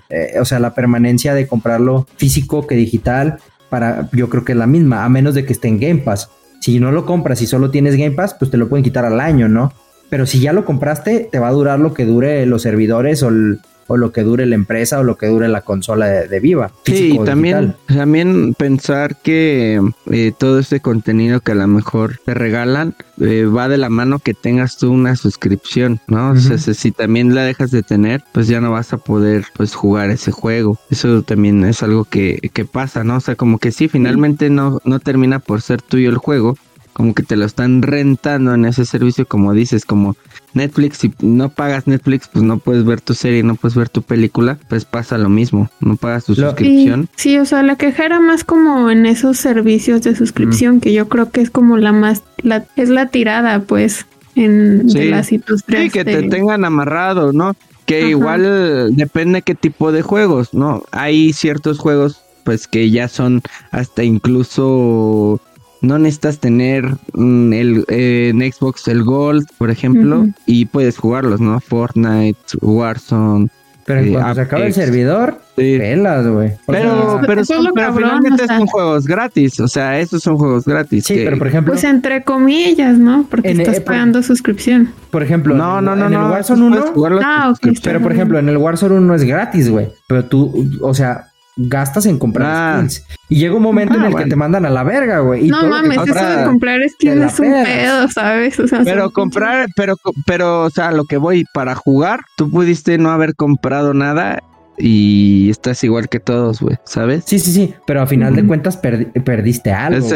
eh, o sea, la permanencia de comprarlo físico que digital, para, yo creo que es la misma, a menos de que esté en Game Pass. Si no lo compras y solo tienes Game Pass, pues te lo pueden quitar al año, ¿no? Pero si ya lo compraste, te va a durar lo que dure los servidores o el, o lo que dure la empresa o lo que dure la consola de, Viva. Sí, y también, también pensar que eh, todo este contenido que a lo mejor te regalan eh, va de la mano que tengas tú una suscripción, ¿no? O sea, si también la dejas de tener, pues ya no vas a poder pues jugar ese juego. Eso también es algo que, que pasa, ¿no? O sea, como que sí, finalmente no, no termina por ser tuyo el juego, como que te lo están rentando en ese servicio, como dices, como Netflix, si no pagas Netflix, pues no puedes ver tu serie, no puedes ver tu película, pues pasa lo mismo, no pagas tu suscripción. Sí, o sea, la queja era más como en esos servicios de suscripción, que yo creo que es como la más, la, es la tirada, pues, en de las industrias. Sí, que te tengan amarrado, ¿no? Que igual depende qué tipo de juegos, ¿no? Hay ciertos juegos pues que ya son hasta incluso no necesitas tener mm, el, en Xbox el Gold, por ejemplo, y puedes jugarlos, ¿no? Fortnite, Warzone. Pero en eh, cuanto se acaba el servidor, pelas, güey. Pero, pero, son, pero finalmente son juegos gratis. O sea, estos son juegos gratis. Sí, pero por ejemplo. Pues entre comillas, ¿no? Porque estás pagando suscripción. Por ejemplo, no, no, no, en el Warzone 1. Ah, pero por ejemplo, en el Warzone 1 es gratis, güey. Pero tú, o sea, gastas en comprar ah. skins. Y llega un momento en ah, el que te mandan a la verga, güey. No mames, eso de comprar skins es un pedo, ¿sabes? pero comprar, pero, pero, o sea, lo que voy para jugar, tú pudiste no haber comprado nada y estás igual que todos, güey, ¿sabes? Sí, sí, sí, pero a final de cuentas perdiste algo.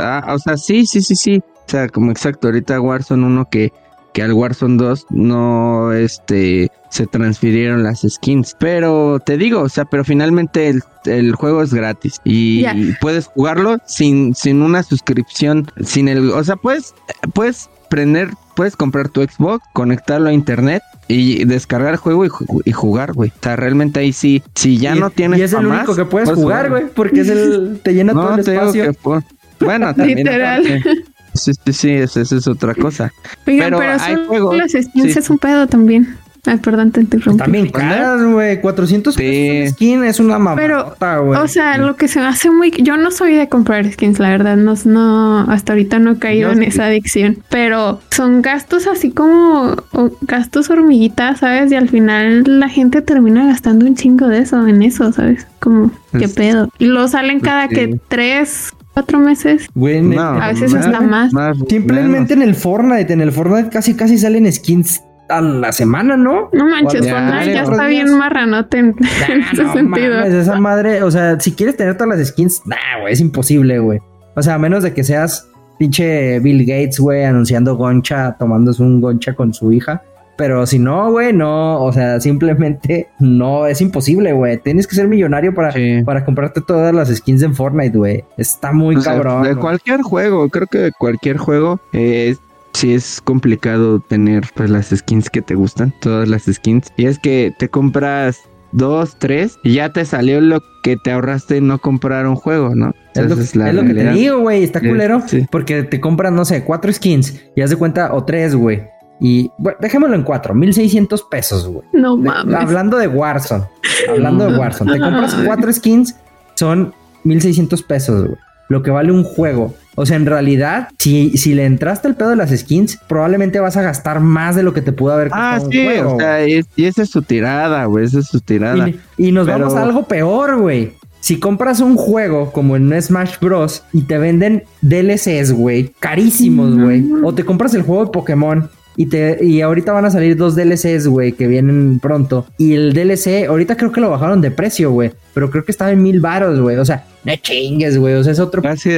Ah, o sea, sí, sí, sí, sí. O sea, como exacto, ahorita Warzone uno que que al Warzone 2 no este se transfirieron las skins. Pero te digo, o sea, pero finalmente el, juego es gratis y, puedes jugarlo sin, sin una suscripción, sin el, o sea, puedes, puedes prender, puedes comprar tu Xbox, conectarlo a internet y descargar el juego y, jugar, güey. O sea, realmente ahí sí, si ya no tienes. Y es el único que puedes, jugar, güey, porque es el, te llena todo el espacio. bueno, también Literal. Sí, sí, sí, esa, es otra cosa. pero, hay juegos, las skins es un pedo también. Ay, perdón, te interrumpí. También caras, güey. 400 pesos skin es una mamada, Pero, o sea, lo que se hace muy... Yo no soy de comprar skins, la verdad. No, no hasta ahorita no he caído en esa adicción. Pero son gastos así como... gastos hormiguitas, ¿sabes? Y al final la gente termina gastando un chingo de eso, en eso, ¿sabes? Como, ¿qué pues, pedo? Y lo salen pues cada que tres, cuatro meses. a veces hasta más. Simplemente en el Fortnite, en el Fortnite casi casi salen skins a la semana, ¿no? No manches, Fortnite ya está bien marranote en, ese sentido. esa madre, o sea, si quieres tener todas las skins, nah, güey, es imposible, güey. O sea, a menos de que seas pinche Bill Gates, güey, anunciando goncha, tomándose un goncha con su hija. Pero si no, güey, no, o sea, simplemente no, es imposible, güey. Tienes que ser millonario para, para comprarte todas las skins en Fortnite, güey. Está muy cabrón. De cualquier juego, creo que de cualquier juego, eh, sí es complicado tener pues las skins que te gustan, todas las skins. Y es que te compras dos, tres, y ya te salió lo que te ahorraste en no comprar un juego, ¿no? Es, lo, es lo, que te digo, güey, está culero. Porque te compras, no sé, cuatro skins y haz de cuenta, o tres, güey. Y bueno, dejémoslo en cuatro, 1600 pesos, güey. No mames. hablando de Warzone, hablando de Warzone, te compras cuatro skins, son 1600 pesos, güey. Lo que vale un juego. O sea, en realidad, si, si le entraste el pedo de las skins, probablemente vas a gastar más de lo que te pudo haber costado ah, sí, O sea, y, esa es su tirada, güey. Esa es su tirada. Y, nos vamos a algo peor, güey. si compras un juego como en Smash Bros. y te venden DLCs, güey, carísimos, güey, o te compras el juego de Pokémon y, te, y ahorita van a salir dos DLCs, güey, que vienen pronto. Y el DLC, ahorita creo que lo bajaron de precio, güey. Pero creo que estaba en mil baros, güey. O sea, no chingues, güey. O sea, es otro Casi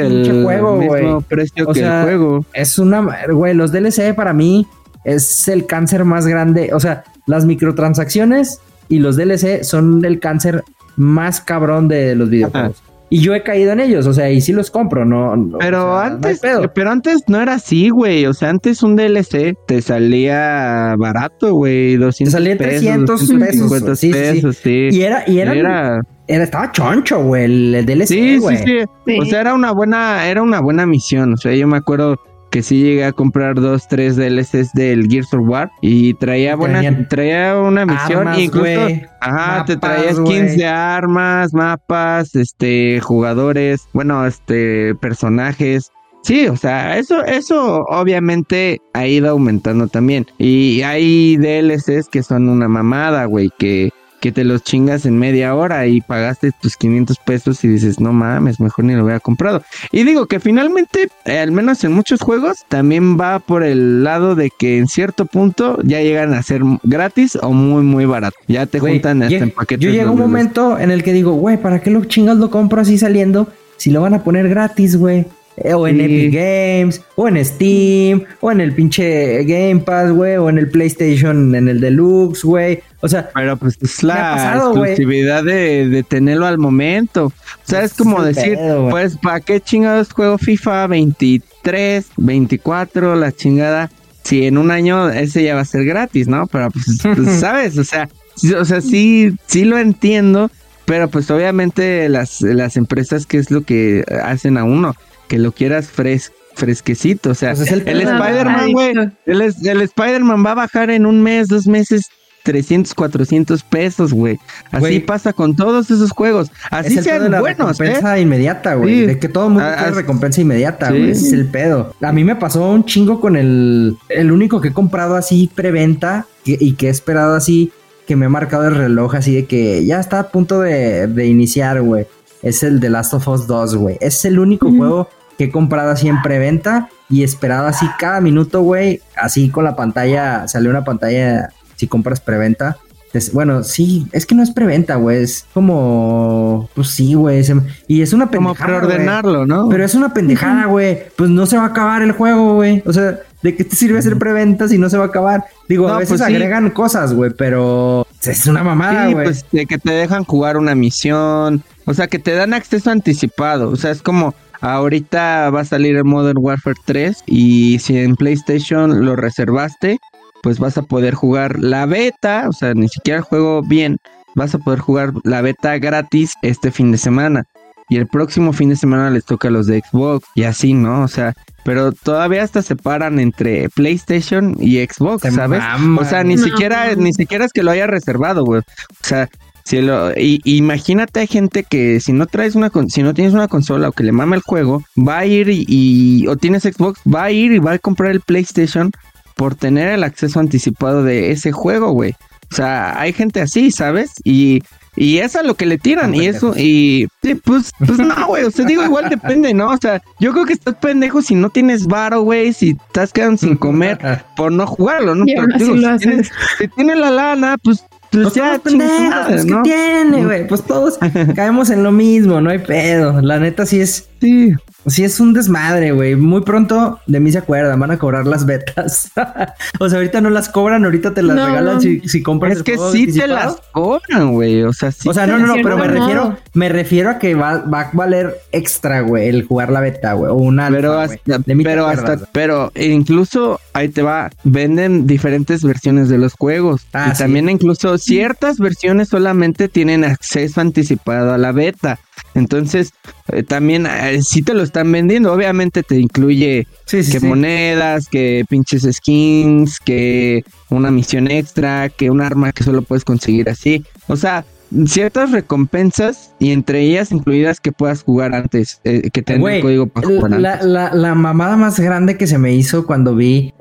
juego, mismo precio que el juego. Es una, güey, los DLC para mí es el cáncer más grande. O sea, las microtransacciones y los DLC son el cáncer más cabrón de los videojuegos. Y yo he caído en ellos, o sea, y sí los compro, no. pero antes, pero antes no era así, güey. O sea, antes un DLC te salía barato, güey, 200 te salía 300 pesos, sí, pesos, sí. Y era, y era, era, estaba choncho, güey, el, DLC, güey. Sí, sí, sí. O sea, era una buena, era una buena misión. O sea, yo me acuerdo que sí llegué a comprar dos, tres DLCs del Gears of War y traía buena, traía una misión incluso, ajá, te traía skins de armas, mapas, este, jugadores, bueno, este, personajes. Sí, o sea, eso, eso obviamente ha ido aumentando también. Y hay DLCs que son una mamada, güey, que que te los chingas en media hora y pagaste tus 500 pesos y dices, no mames, mejor ni lo hubiera comprado. Y digo que finalmente, eh, al menos en muchos juegos, también va por el lado de que en cierto punto ya llegan a ser gratis o muy, muy barato. Ya te juntan hasta en paquetes. Yo llego un momento en el que digo, güey, ¿para qué los chingas lo compro así saliendo si lo van a poner gratis, güey? Eh, o en Epic Games, o en Steam, o en el pinche Game Pass, güey, o en el PlayStation, en el Deluxe, güey. O sea, pero pues es la exclusividad de, tenerlo al momento. O sea, es como decir, pues, ¿para qué chingados juego FIFA 23, 24, la chingada? Si en un año ese ya va a ser gratis, ¿no? Pero pues, pues ¿sabes? O sea, o sea, sí, sí lo entiendo, pero pues obviamente las, las empresas, ¿qué es lo que hacen a uno? Que lo quieras fresquecito. O sea, pues el, Spider-Man, güey, el, el Spider-Man va a bajar en un mes, dos meses, 300, 400 pesos, güey. Así pasa con todos esos juegos. Así es sean la buenos. ¿eh? Recompensa inmediata, güey. De que todo el mundo ah, quiere recompensa inmediata, güey. Ese es el pedo. A mí me pasó un chingo con el. El único que he comprado así preventa y que he esperado así, que me ha marcado el reloj así de que ya está a punto de, de iniciar, güey. Es el de Last of Us 2, güey. Es el único juego que he comprado así en preventa y esperado así cada minuto, güey. Así con la pantalla, sale una pantalla si compras preventa. bueno, sí, es que no es preventa, güey. Es como. Pues sí, güey. Y es una pendejada. Como preordenarlo, ¿no? Pero es una pendejada, güey. Pues no se va a acabar el juego, güey. O sea, ¿de qué te sirve hacer preventa si no se va a acabar? Digo, a veces pues agregan cosas, güey, pero es una mamada, güey. pues de que te dejan jugar una misión. O sea, que te dan acceso anticipado. O sea, es como Ahorita va a salir el Modern Warfare 3 y si en PlayStation lo reservaste, pues vas a poder jugar la beta, o sea, ni siquiera el juego bien, vas a poder jugar la beta gratis este fin de semana. Y el próximo fin de semana les toca a los de Xbox y así, ¿no? O sea, pero todavía hasta separan entre PlayStation y Xbox, ¿sabes? o sea, ni siquiera ni siquiera es que lo haya reservado, güey. O sea, y, imagínate hay gente que si no traes una si no tienes una consola o que le mama el juego, va a ir y, o tienes Xbox, va a ir y va a comprar el PlayStation por tener el acceso anticipado de ese juego, güey. O sea, hay gente así, ¿sabes? Y y es a lo que le tiran, y eso, y pues, pues no, güey, o sea, digo, igual depende, ¿no? O sea, yo creo que estás pendejo si no tienes varo, güey, si estás quedando sin comer por no jugarlo, ¿no? Pero, digo, si, tienes, si tienes la lana, pues pues ya, pendejos, ¿qué tiene, güey? Pues todos caemos en lo mismo, no hay pedo. La neta sí es. Sí. Sí, es un desmadre, güey. Muy pronto de mí se acuerdan, van a cobrar las betas. o sea, ahorita no las cobran, ahorita te las regalan si, si compras. Es que sí te las cobran, güey. O sea, sí. O sea, no, no, no, pero me refiero, me refiero a que va, va a valer extra, güey, el jugar la beta, güey. O una pero hasta, pero hasta, pero incluso ahí te va, venden diferentes versiones de los juegos. Ah, y también incluso ciertas versiones solamente tienen acceso anticipado a la beta. Entonces, eh, también eh, si te lo están vendiendo. Obviamente te incluye que monedas, que pinches skins, que una misión extra, que un arma que solo puedes conseguir así. O sea, ciertas recompensas y entre ellas incluidas que puedas jugar antes, eh, que tenga el código para jugar la, La, la, mamada más grande que se me hizo cuando vi,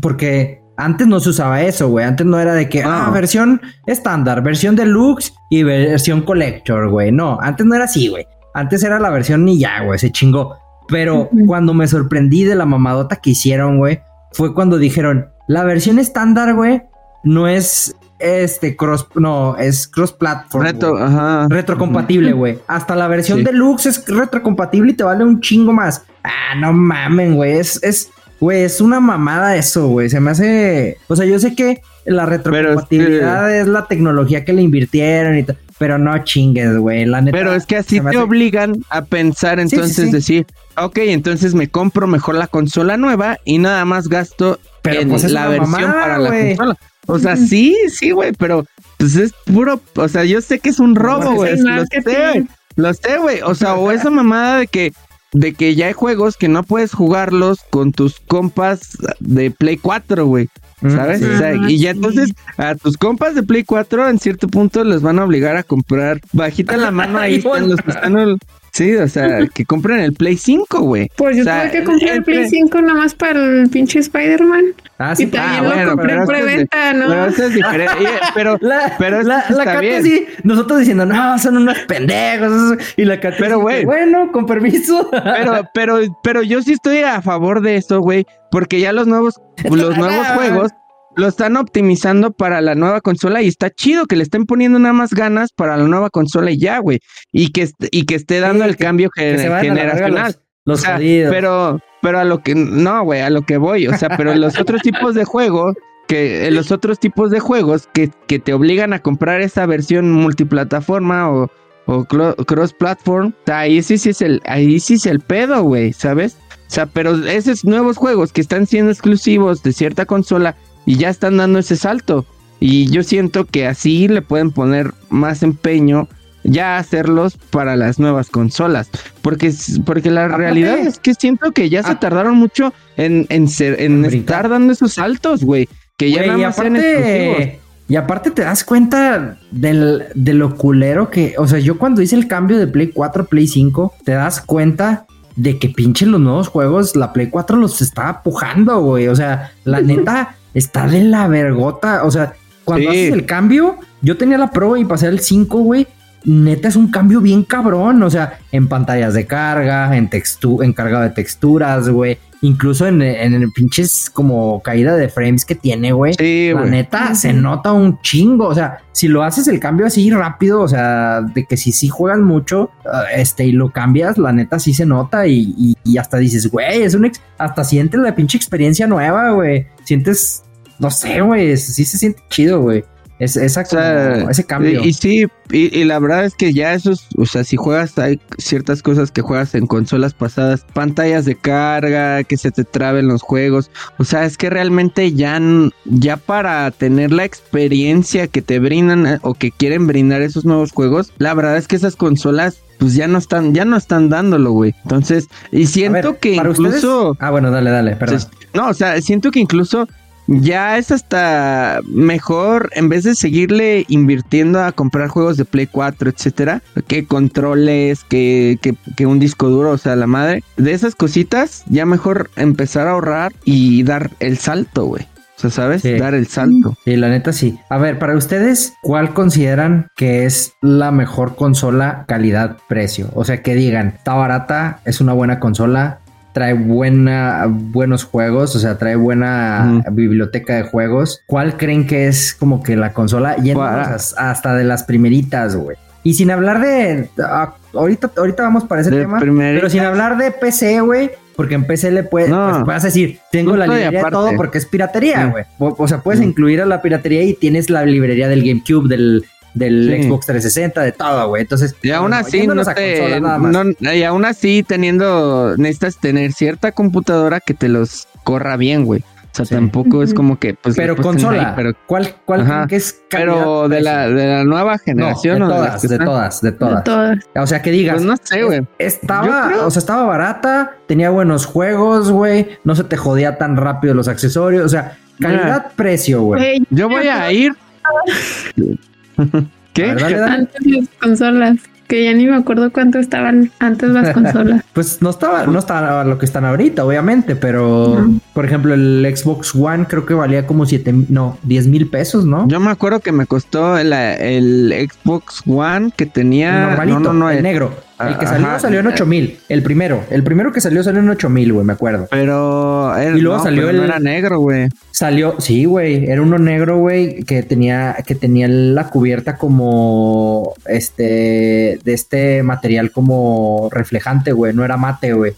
porque antes no se usaba eso, güey. Antes no era de que, ah, versión estándar, versión deluxe y versión collector, güey. No, antes no era así, güey. Antes era la versión ni ya, güey, se chingó. Pero cuando me sorprendí de la mamadota que hicieron, güey, fue cuando dijeron, la versión estándar, güey, no es este cross, no, es cross platform. Retro, ajá. Retrocompatible, güey. Hasta la versión deluxe es retrocompatible y te vale un chingo más. Ah, no mamen, güey. Es, es, güey, es una mamada eso, güey. Se me hace. O sea, yo sé que la retrocompatibilidad es, la tecnología que le invirtieron y todo. Pero no chingues, güey. La neta. Pero es que así te obligan a pensar, entonces decir, ok, entonces me compro mejor la consola nueva y nada más gasto en pues, la versión para la consola. O sea, sí, sí, güey, pero pues es puro, o sea, yo sé que es un robo, güey. lo sé, lo sé, güey. O sea, o esa mamada de que de que ya hay juegos que no puedes jugarlos con tus compas de Play 4, güey. ¿Sabes? O sea, y ya entonces a tus compas de Play 4 en cierto punto les van a obligar a comprar bajita la mano ahí están los que están Sí, o sea, que compren el Play 5, güey. Pues yo tuve que comprar el Play 5 nomás para el pinche Spider-Man. Ah, sí, y también ah, lo compré en preventa, ¿no? Pero eso es diferente. pero, la, pero la, la Cata sí, nosotros diciendo, no, son unos pendejos. Y la Cata pero, güey, bueno, con permiso. Pero, pero, pero yo sí estoy a favor de eso, güey, porque ya los nuevos, los nuevos juegos lo están optimizando para la nueva consola y está chido que le estén poniendo nada más ganas para la nueva consola y ya, güey. Y que, y que esté dando el cambio generacional. Los, pero, pero a lo que, no, güey, a lo que voy. O sea, pero los otros tipos de juegos, que eh, los otros tipos de juegos que, que te obligan a comprar esa versión multiplataforma o, o cross platform, ahí sí, sí es el, ahí sí es el pedo, güey, ¿sabes? O sea, pero esos nuevos juegos que están siendo exclusivos de cierta consola y ya están dando ese salto. Y yo siento que así le pueden poner más empeño ya hacerlos para las nuevas consolas. Porque, porque la realidad es que siento que ya se ah. tardaron mucho en, en, ser, en estar dando esos saltos, güey. Que ya nada más aparte, Y aparte te das cuenta del, de lo culero que, o sea, yo cuando hice el cambio de Play 4 a Play 5, te das cuenta de que pinche los nuevos juegos, la Play 4 los estaba pujando, güey. O sea, la neta, está de la vergota. O sea, cuando haces el cambio, yo tenía la Pro y pasé al 5, güey. Neta es un cambio bien cabrón. O sea, en pantallas de carga, en textu en carga de texturas, güey. Incluso en, en, pinches como caída de frames que tiene, güey. Sí, la neta se nota un chingo. O sea, si lo haces el cambio así rápido, o sea, de que si sí juegas mucho, ah, este, y lo cambias, la neta sí se nota y, y, hasta dices, güey, es un hasta sientes la pinche experiencia nueva, güey. Sientes, no sé, güey, sí se siente chido, güey. Es, ese cambio. Y, sí, y, la verdad es que ya esos, o sea, si juegas, hay ciertas cosas que juegas en consolas pasadas, pantallas de carga, que se te traben los juegos. O sea, es que realmente ya, ya para tener la experiencia que te brindan eh, o que quieren brindar esos nuevos juegos, la verdad es que esas consolas pues ya no están, ya no están dándolo, güey. Entonces, y siento que incluso. Ah, bueno, dale, dale, perdón. no, o sea, siento que incluso ya es hasta mejor en vez de seguirle invirtiendo a comprar juegos de Play 4, etcétera, que controles, que, que, un disco duro, o sea, la madre, de esas cositas, ya mejor empezar a ahorrar y dar el salto, güey. O sea, ¿sabes? Dar el salto. Sí, la neta sí. A ver, para ustedes, ¿cuál consideran que es la mejor consola calidad-precio? O sea, que digan, está barata, es una buena consola, trae buena, buenos juegos, o sea, trae buena biblioteca de juegos. ¿Cuál creen que es como que la consola? Yendo hasta de las primeritas, güey. Y sin hablar de. Ah, ahorita, ahorita vamos para ese tema. Pero sin hablar de PC, güey. Porque en PC le puedes, pues, puedes decir, tengo la librería de todo porque es piratería, güey. O, sea, puedes incluir a la piratería y tienes la librería del GameCube, del, del Xbox 360, de todo, güey. Entonces, y aún así, no te, no, y aún así teniendo, necesitas tener cierta computadora que te los corra bien, güey. O sea, tampoco es como que, pues, pero consola, pero ¿cuál, cuál que es Pero de la, de la nueva generación, de, todas, de, todas, de todas, O sea, que digas, pues no sé, güey. Estaba, o sea, estaba barata, tenía buenos juegos, güey, no se te jodía tan rápido los accesorios, o sea, calidad, precio, güey. Yo voy a ir ¿Qué? Antes las consolas. que ya ni me acuerdo cuánto estaban antes las consolas. pues no estaba, no estaba lo que están ahorita, obviamente, pero por ejemplo, el Xbox One creo que valía como 7, no, 10 mil pesos, ¿no? Yo me acuerdo que me costó el, el Xbox One que tenía. no, no, no, el negro. El que salió salió en 8000. El primero. El primero que salió salió en 8000, güey, me acuerdo. Pero. y luego salió el. No era negro, güey. Salió, sí, güey. Era uno negro, güey, que tenía, que tenía la cubierta como. Este. De este material como reflejante, güey. No era mate, güey.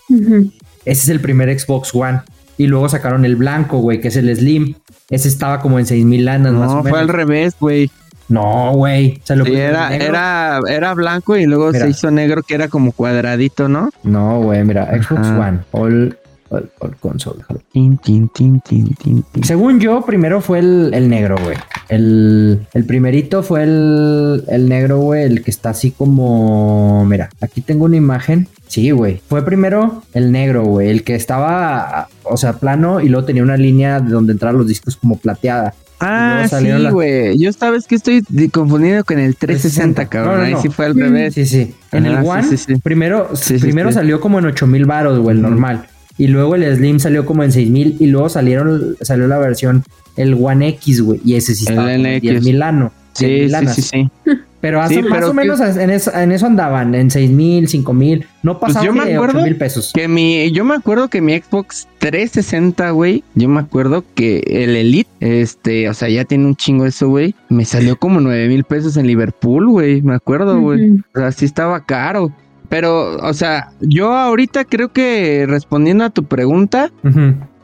Ese es el primer Xbox One. Y luego sacaron el blanco, güey, que es el Slim. Ese estaba como en 6000 lanas más o menos. No, fue al revés, güey. No, güey. era, era, era blanco y luego se hizo negro que era como cuadradito, ¿no? No, güey, mira, Xbox One, all, all, console. Según yo, primero fue el, negro, güey. El, el, primerito fue el, el negro, güey, el que está así como... Mira, aquí tengo una imagen. Sí, güey. Fue primero el negro, güey. El que estaba, o sea, plano y luego tenía una línea de donde entraban los discos como plateada. Ah, sí, güey. Yo esta vez que estoy confundido con el 360, cabrón. Ahí sí fue al revés. Sí, sí. En el One, primero, primero salió como en 8000 baros, güey, el normal. Y luego el Slim salió como en 6000 y luego salieron, salió la versión, el One X, güey. Y ese sí estaba en 10 milano. Sí, sí, sí, sí. Pero, más o menos en, eso, en, eso, andaban, en 6 mil, 5 mil. No pasaba pues yo me mil pesos. Que mi, yo me acuerdo que mi Xbox 360, güey, yo me acuerdo que el Elite, este, o sea, ya tiene un chingo eso, güey. Me salió como 9 mil pesos en Liverpool, güey. Me acuerdo, güey. O sea, sí estaba caro. Pero, o sea, yo ahorita creo que respondiendo a tu pregunta,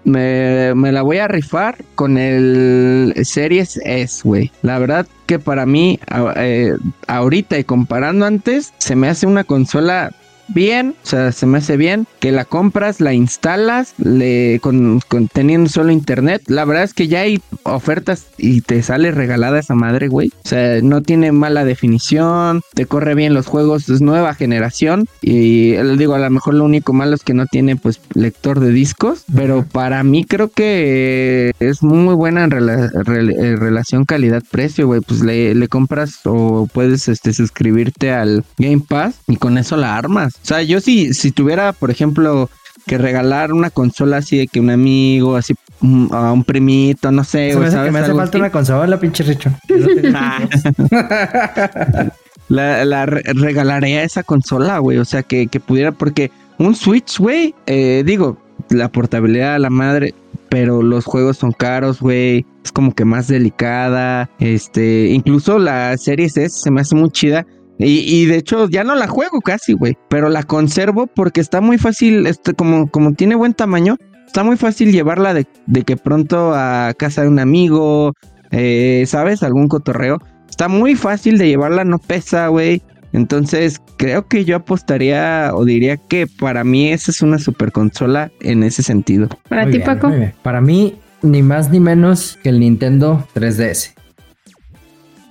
me, me, la voy a rifar con el Series S, güey. La verdad que para mí, eh, ahorita y comparando antes, se me hace una consola bien, o sea, se me hace bien que la compras, la instalas, le con, teniendo solo internet. La verdad es que ya hay ofertas y te sale regalada esa madre, güey. O sea, no tiene mala definición, te corre bien los juegos, es nueva generación y digo, a lo mejor lo único malo es que no tiene pues lector de discos, pero para mí creo que es muy buena en, relación calidad-precio, güey. Pues le, le compras o puedes este suscribirte al Game Pass y con eso la armas. O sea, yo si, si tuviera, por ejemplo, que regalar una consola así de que un amigo, así mm, a un primito, no sé, güey, ¿sabes? me hace falta una consola, pinche Richo. la, la regalaría esa consola, güey. O sea, que, que pudiera, porque un Switch, güey, eh, digo, la portabilidad a la madre, pero los juegos son caros, güey. Es como que más delicada. Este, incluso la serie S se me hace muy chida y, de hecho ya no la juego casi, güey. Pero la conservo porque está muy fácil, este, como, como tiene buen tamaño, está muy fácil llevarla de, que pronto a casa de un amigo, eh, ¿sabes? Algún cotorreo. Está muy fácil de llevarla, no pesa, güey. Entonces creo que yo apostaría o diría que para mí esa es una super consola en ese sentido. Para ti, Paco. Para mí, ni más ni menos que el Nintendo 3DS.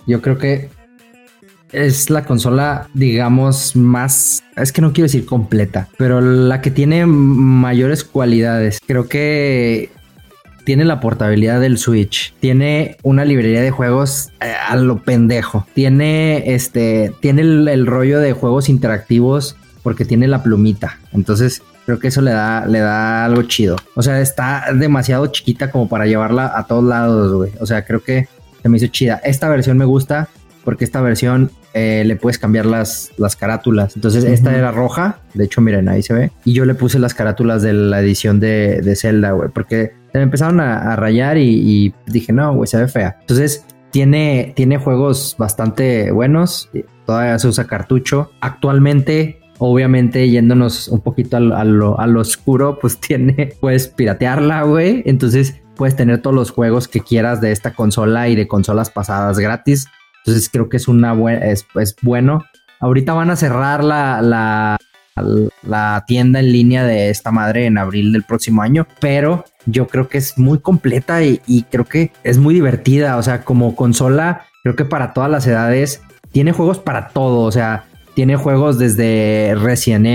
Yo creo que es la consola, digamos, más, es que no quiero decir completa, pero la que tiene mayores cualidades. Creo que tiene la portabilidad del Switch, tiene una librería de juegos eh, a lo pendejo, tiene este, tiene el, rollo de juegos interactivos porque tiene la plumita. Entonces, creo que eso le da, le da algo chido. O sea, está demasiado chiquita como para llevarla a todos lados, güey. O sea, creo que se me hizo chida. Esta versión me gusta porque esta versión eh, le puedes cambiar las, las carátulas. Entonces, esta era roja. De hecho, miren, ahí se ve. Y yo le puse las carátulas de la edición de, de Zelda, güey, porque se me empezaron a, rayar y, dije, no, güey, se ve fea. Entonces, tiene, tiene juegos bastante buenos. Todavía se usa cartucho. Actualmente, obviamente yéndonos un poquito a lo, a lo, oscuro, pues tiene, puedes piratearla, güey. Entonces puedes tener todos los juegos que quieras de esta consola y de consolas pasadas gratis. Entonces creo que es una buena, es, bueno. Ahorita van a cerrar la, la, la tienda en línea de esta madre en abril del próximo año, pero yo creo que es muy completa y, creo que es muy divertida. O sea, como consola, creo que para todas las edades tiene juegos para todo. O sea, tiene juegos desde Resident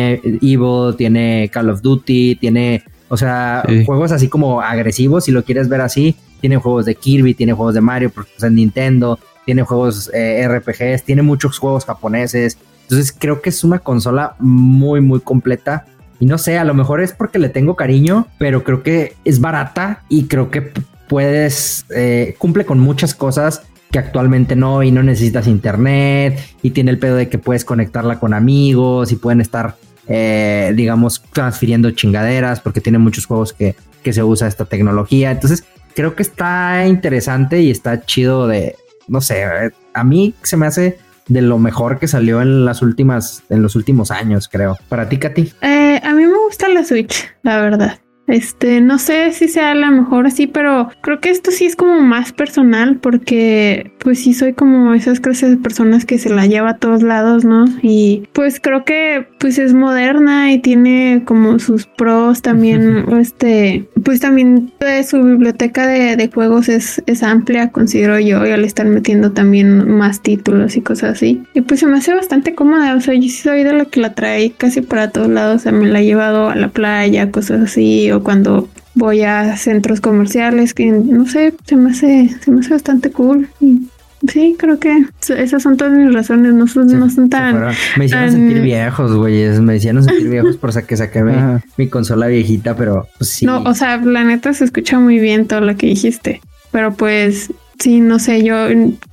Evil, tiene Call of Duty, tiene, o sea, juegos así como agresivos, si lo quieres ver así. Tiene juegos de Kirby, tiene juegos de Mario, porque es Nintendo, tiene juegos eh, RPGs, tiene muchos juegos japoneses, Entonces creo que es una consola muy, muy completa. Y no sé, a lo mejor es porque le tengo cariño, pero creo que es barata y creo que puedes, eh, cumple con muchas cosas que actualmente no y no necesitas internet y tiene el pedo de que puedes conectarla con amigos y pueden estar, eh, digamos, transfiriendo chingaderas porque tiene muchos juegos que, que se usa esta tecnología. Entonces, creo que está interesante y está chido de, no sé, a mí se me hace de lo mejor que salió en las últimas, en los últimos años, creo. Para ti, Katy. Eh, a mí me gusta la Switch, la verdad. Este, no sé si sea la mejor así, pero creo que esto sí es como más personal porque pues sí soy como esas clases de personas que se la lleva a todos lados, ¿no? Y pues creo que pues es moderna y tiene como sus pros también, este, pues también su biblioteca de, de juegos es, es amplia, considero yo, y al estar metiendo también más títulos y cosas así. Y pues se me hace bastante cómoda, o sea, yo sí soy de la que la trae casi para todos lados, o sea, me la he llevado a la playa, cosas así, o cuando voy a centros comerciales que no sé, se me hace, se me hace bastante cool. Y sí, creo que esas son todas mis razones, no son, no son tan... Me hicieron sentir viejos, güeyes, me hicieron sentir viejos por que saqué mi, mi, consola viejita, pero pues sí. No, o sea, la neta se escucha muy bien todo lo que dijiste, pero pues sí, no sé, yo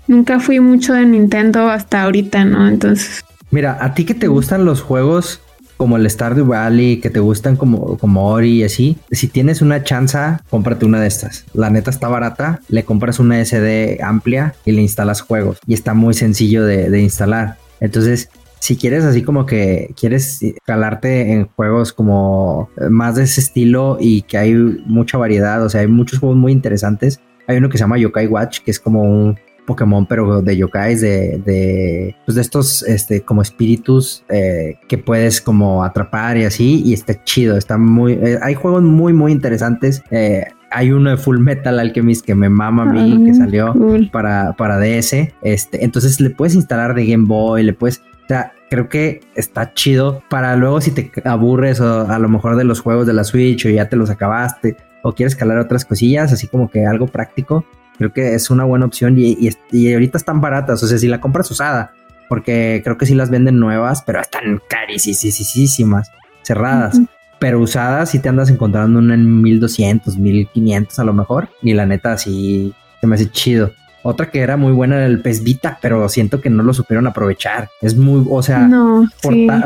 nunca fui mucho de Nintendo hasta ahorita, ¿no? Entonces... Mira, a ti que te gustan los juegos como el Stardew Valley, que te gustan como, como Ori y así, si tienes una chance, cómprate una de estas. La neta está barata, le compras una SD amplia y le instalas juegos. Y está muy sencillo de, instalar. Entonces, si quieres así como que quieres calarte en juegos como más de ese estilo y que hay mucha variedad, o sea, hay muchos juegos muy interesantes. Hay uno que se llama Yokai Watch, que es como un Pokémon, pero de yokais, de, de, pues de estos este, como espíritus eh, que puedes como atrapar y así, y está chido, está muy, eh, hay juegos muy, muy interesantes. Eh, hay uno de Full Metal Alchemist que me mama a mí, que salió para, para DS. Este, entonces le puedes instalar de Game Boy, le puedes. O sea, creo que está chido para luego si te aburres o a lo mejor de los juegos de la Switch o ya te los acabaste o quieres calar otras cosillas, así como que algo práctico creo que es una buena opción y, ahorita están baratas, o sea, si la compras usada, porque creo que sí las venden nuevas, pero están carísimas, cerradas. Pero usadas si te andas encontrando una en 1200, 1500 a lo mejor. Y la neta sí se me hace chido. Otra que era muy buena era el Pez Vita, pero siento que no lo supieron aprovechar. Es muy, o sea,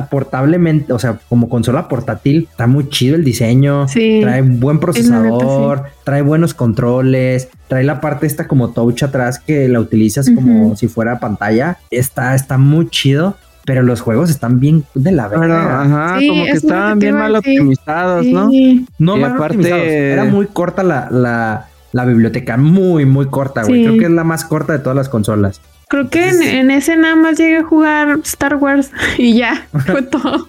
portablemente, o sea, como consola portátil, está muy chido el diseño. Trae buen procesador, trae buenos controles, trae la parte esta como touch atrás que la utilizas como si fuera pantalla. Está, está muy chido pero los juegos están bien de la verdad. Ajá, como que estaban bien mal optimizados, ¿no? No, mal aparte... Era muy corta la, la biblioteca muy, muy corta, güey. Creo que es la más corta de todas las consolas. Creo que en, ese nada más llegué a jugar Star Wars y ya, fue todo.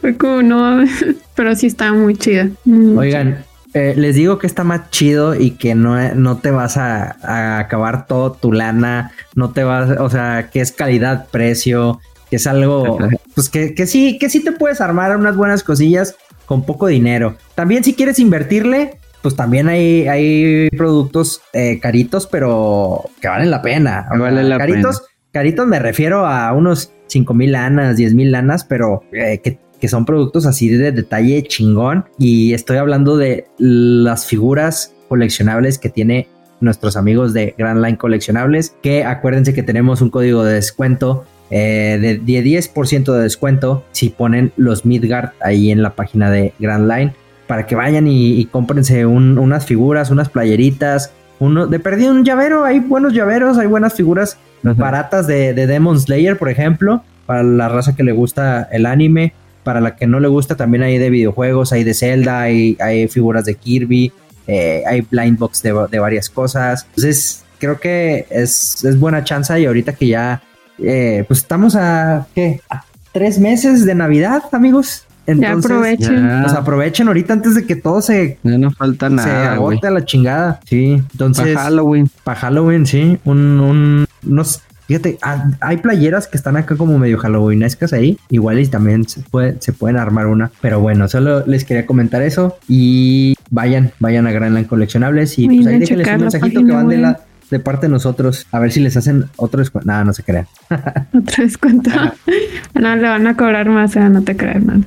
fue como no, pero sí estaba muy chida. Oigan, eh, les digo que está más chido y que no, no te vas a, acabar todo tu lana, no te vas, o sea, que es calidad-precio, que es algo, pues que, que sí, que sí te puedes armar unas buenas cosillas con poco dinero. También si quieres invertirle, pues también hay, hay productos eh, caritos, pero que valen la pena. La caritos, caritos me refiero a unos 5 mil lanas, 10 mil lanas, pero eh, que, son productos así de detalle chingón. Y estoy hablando de las figuras coleccionables que tiene nuestros amigos de Grand Line Coleccionables, que acuérdense que tenemos un código de descuento eh, de, 10% de descuento si ponen los Midgard ahí en la página de Grand Line para que vayan y, y cómprense unas figuras, unas playeritas, uno de perdido un llavero, hay buenos llaveros, hay buenas figuras baratas de, Demon Slayer, por ejemplo, para la raza que le gusta el anime, para la que no le gusta también hay de videojuegos, hay de Zelda, hay, hay figuras de Kirby, eh, hay blind box de, varias cosas. Entonces, creo que es, buena chance y ahorita que ya, eh, pues estamos a, ¿qué? A tres meses de Navidad, amigos. Entonces, aprovechen. Pues aprovechen ahorita antes de que todo se. no falta nada. Se agote a la chingada. Sí. Entonces. Para Halloween. Para Halloween, sí. Un. un unos, fíjate, ah, hay playeras que están acá como medio halloweenescas ahí. Igual y también se, puede, se pueden armar una. Pero bueno, solo les quería comentar eso. Y vayan, vayan a Granland Coleccionables. Y pues ahí déjenles un mensajito que van de la de parte de nosotros. A ver si les hacen otro descuento. No, no se crean. otro descuento. no, le van a cobrar más, no te crean, man.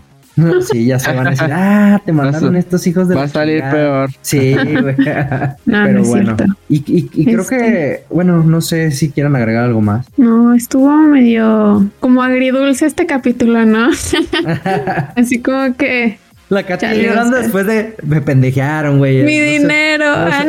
Sí, ya se van a decir, ah, te mandaron estos hijos de Va a salir peor. Sí, güey. Pero bueno. Y, y, creo que, este. bueno, no sé si quieran agregar algo más. No, estuvo medio como agridulce este capítulo, ¿no? Así como que la Katy llorando después de me pendejearon, güey. Mi dinero. No, ah,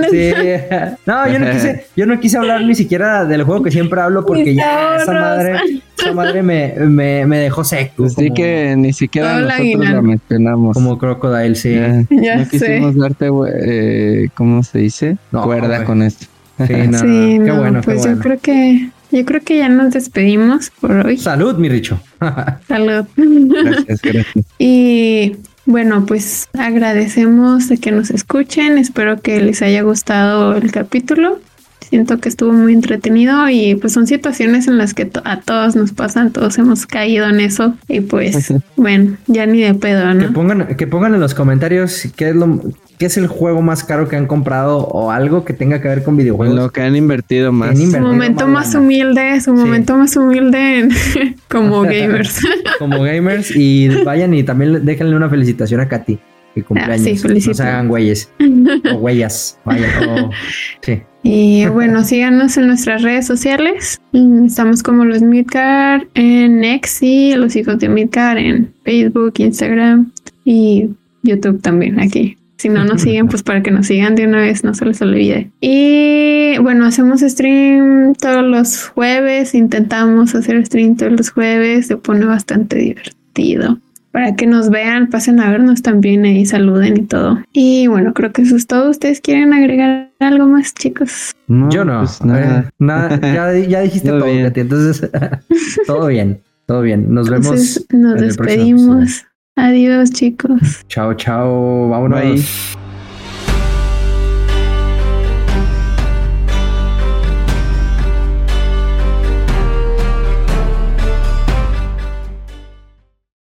no, yo no quise, yo no quise hablar ni siquiera del juego que siempre hablo porque ya esa madre, esa madre me, me, me dejó seco. Así que ni siquiera nosotros la mencionamos. Como Crocodile, sí. Ya, no quisimos darte, eh, ¿cómo se dice? Cuerda con esto. Sí, no, qué bueno. Pues yo creo que yo creo que ya nos despedimos por hoy. Salud, mi Richo. Salud. Gracias, gracias. Y bueno, pues agradecemos de que nos escuchen. Espero que les haya gustado el capítulo. Siento que estuvo muy entretenido y pues son situaciones en las que a todos nos pasan, todos hemos caído en eso y pues bueno, ya ni de pedo, ¿no? Que pongan, que pongan en los comentarios qué es lo ¿Qué es el juego más caro que han comprado o algo que tenga que ver con videojuegos? Lo que han invertido más. su momento más, humilde, su momento más humilde como gamers. como gamers y vayan y también déjenle una felicitación a Katy. Que cumpleaños. Ah, sí, no se hagan güeyes. o huellas. Vaya, sí. Y bueno, síganos en nuestras redes sociales. Estamos como los Midcar en Nexi, los hijos de Midcar en Facebook, Instagram y YouTube también aquí. Si no nos siguen, pues para que nos sigan de una vez, no se les olvide. Y bueno, hacemos stream todos los jueves, intentamos hacer stream todos los jueves, se pone bastante divertido. Para que nos vean, pasen a vernos también y saluden y todo. Y bueno, creo que eso es todo. ¿Ustedes quieren agregar algo más, chicos? Yo no. Pues nada. nada ya, dijiste todo, entonces todo bien, todo bien. Nos vemos. Nos despedimos. Adiós, chicos. Chao, chao. Vámonos.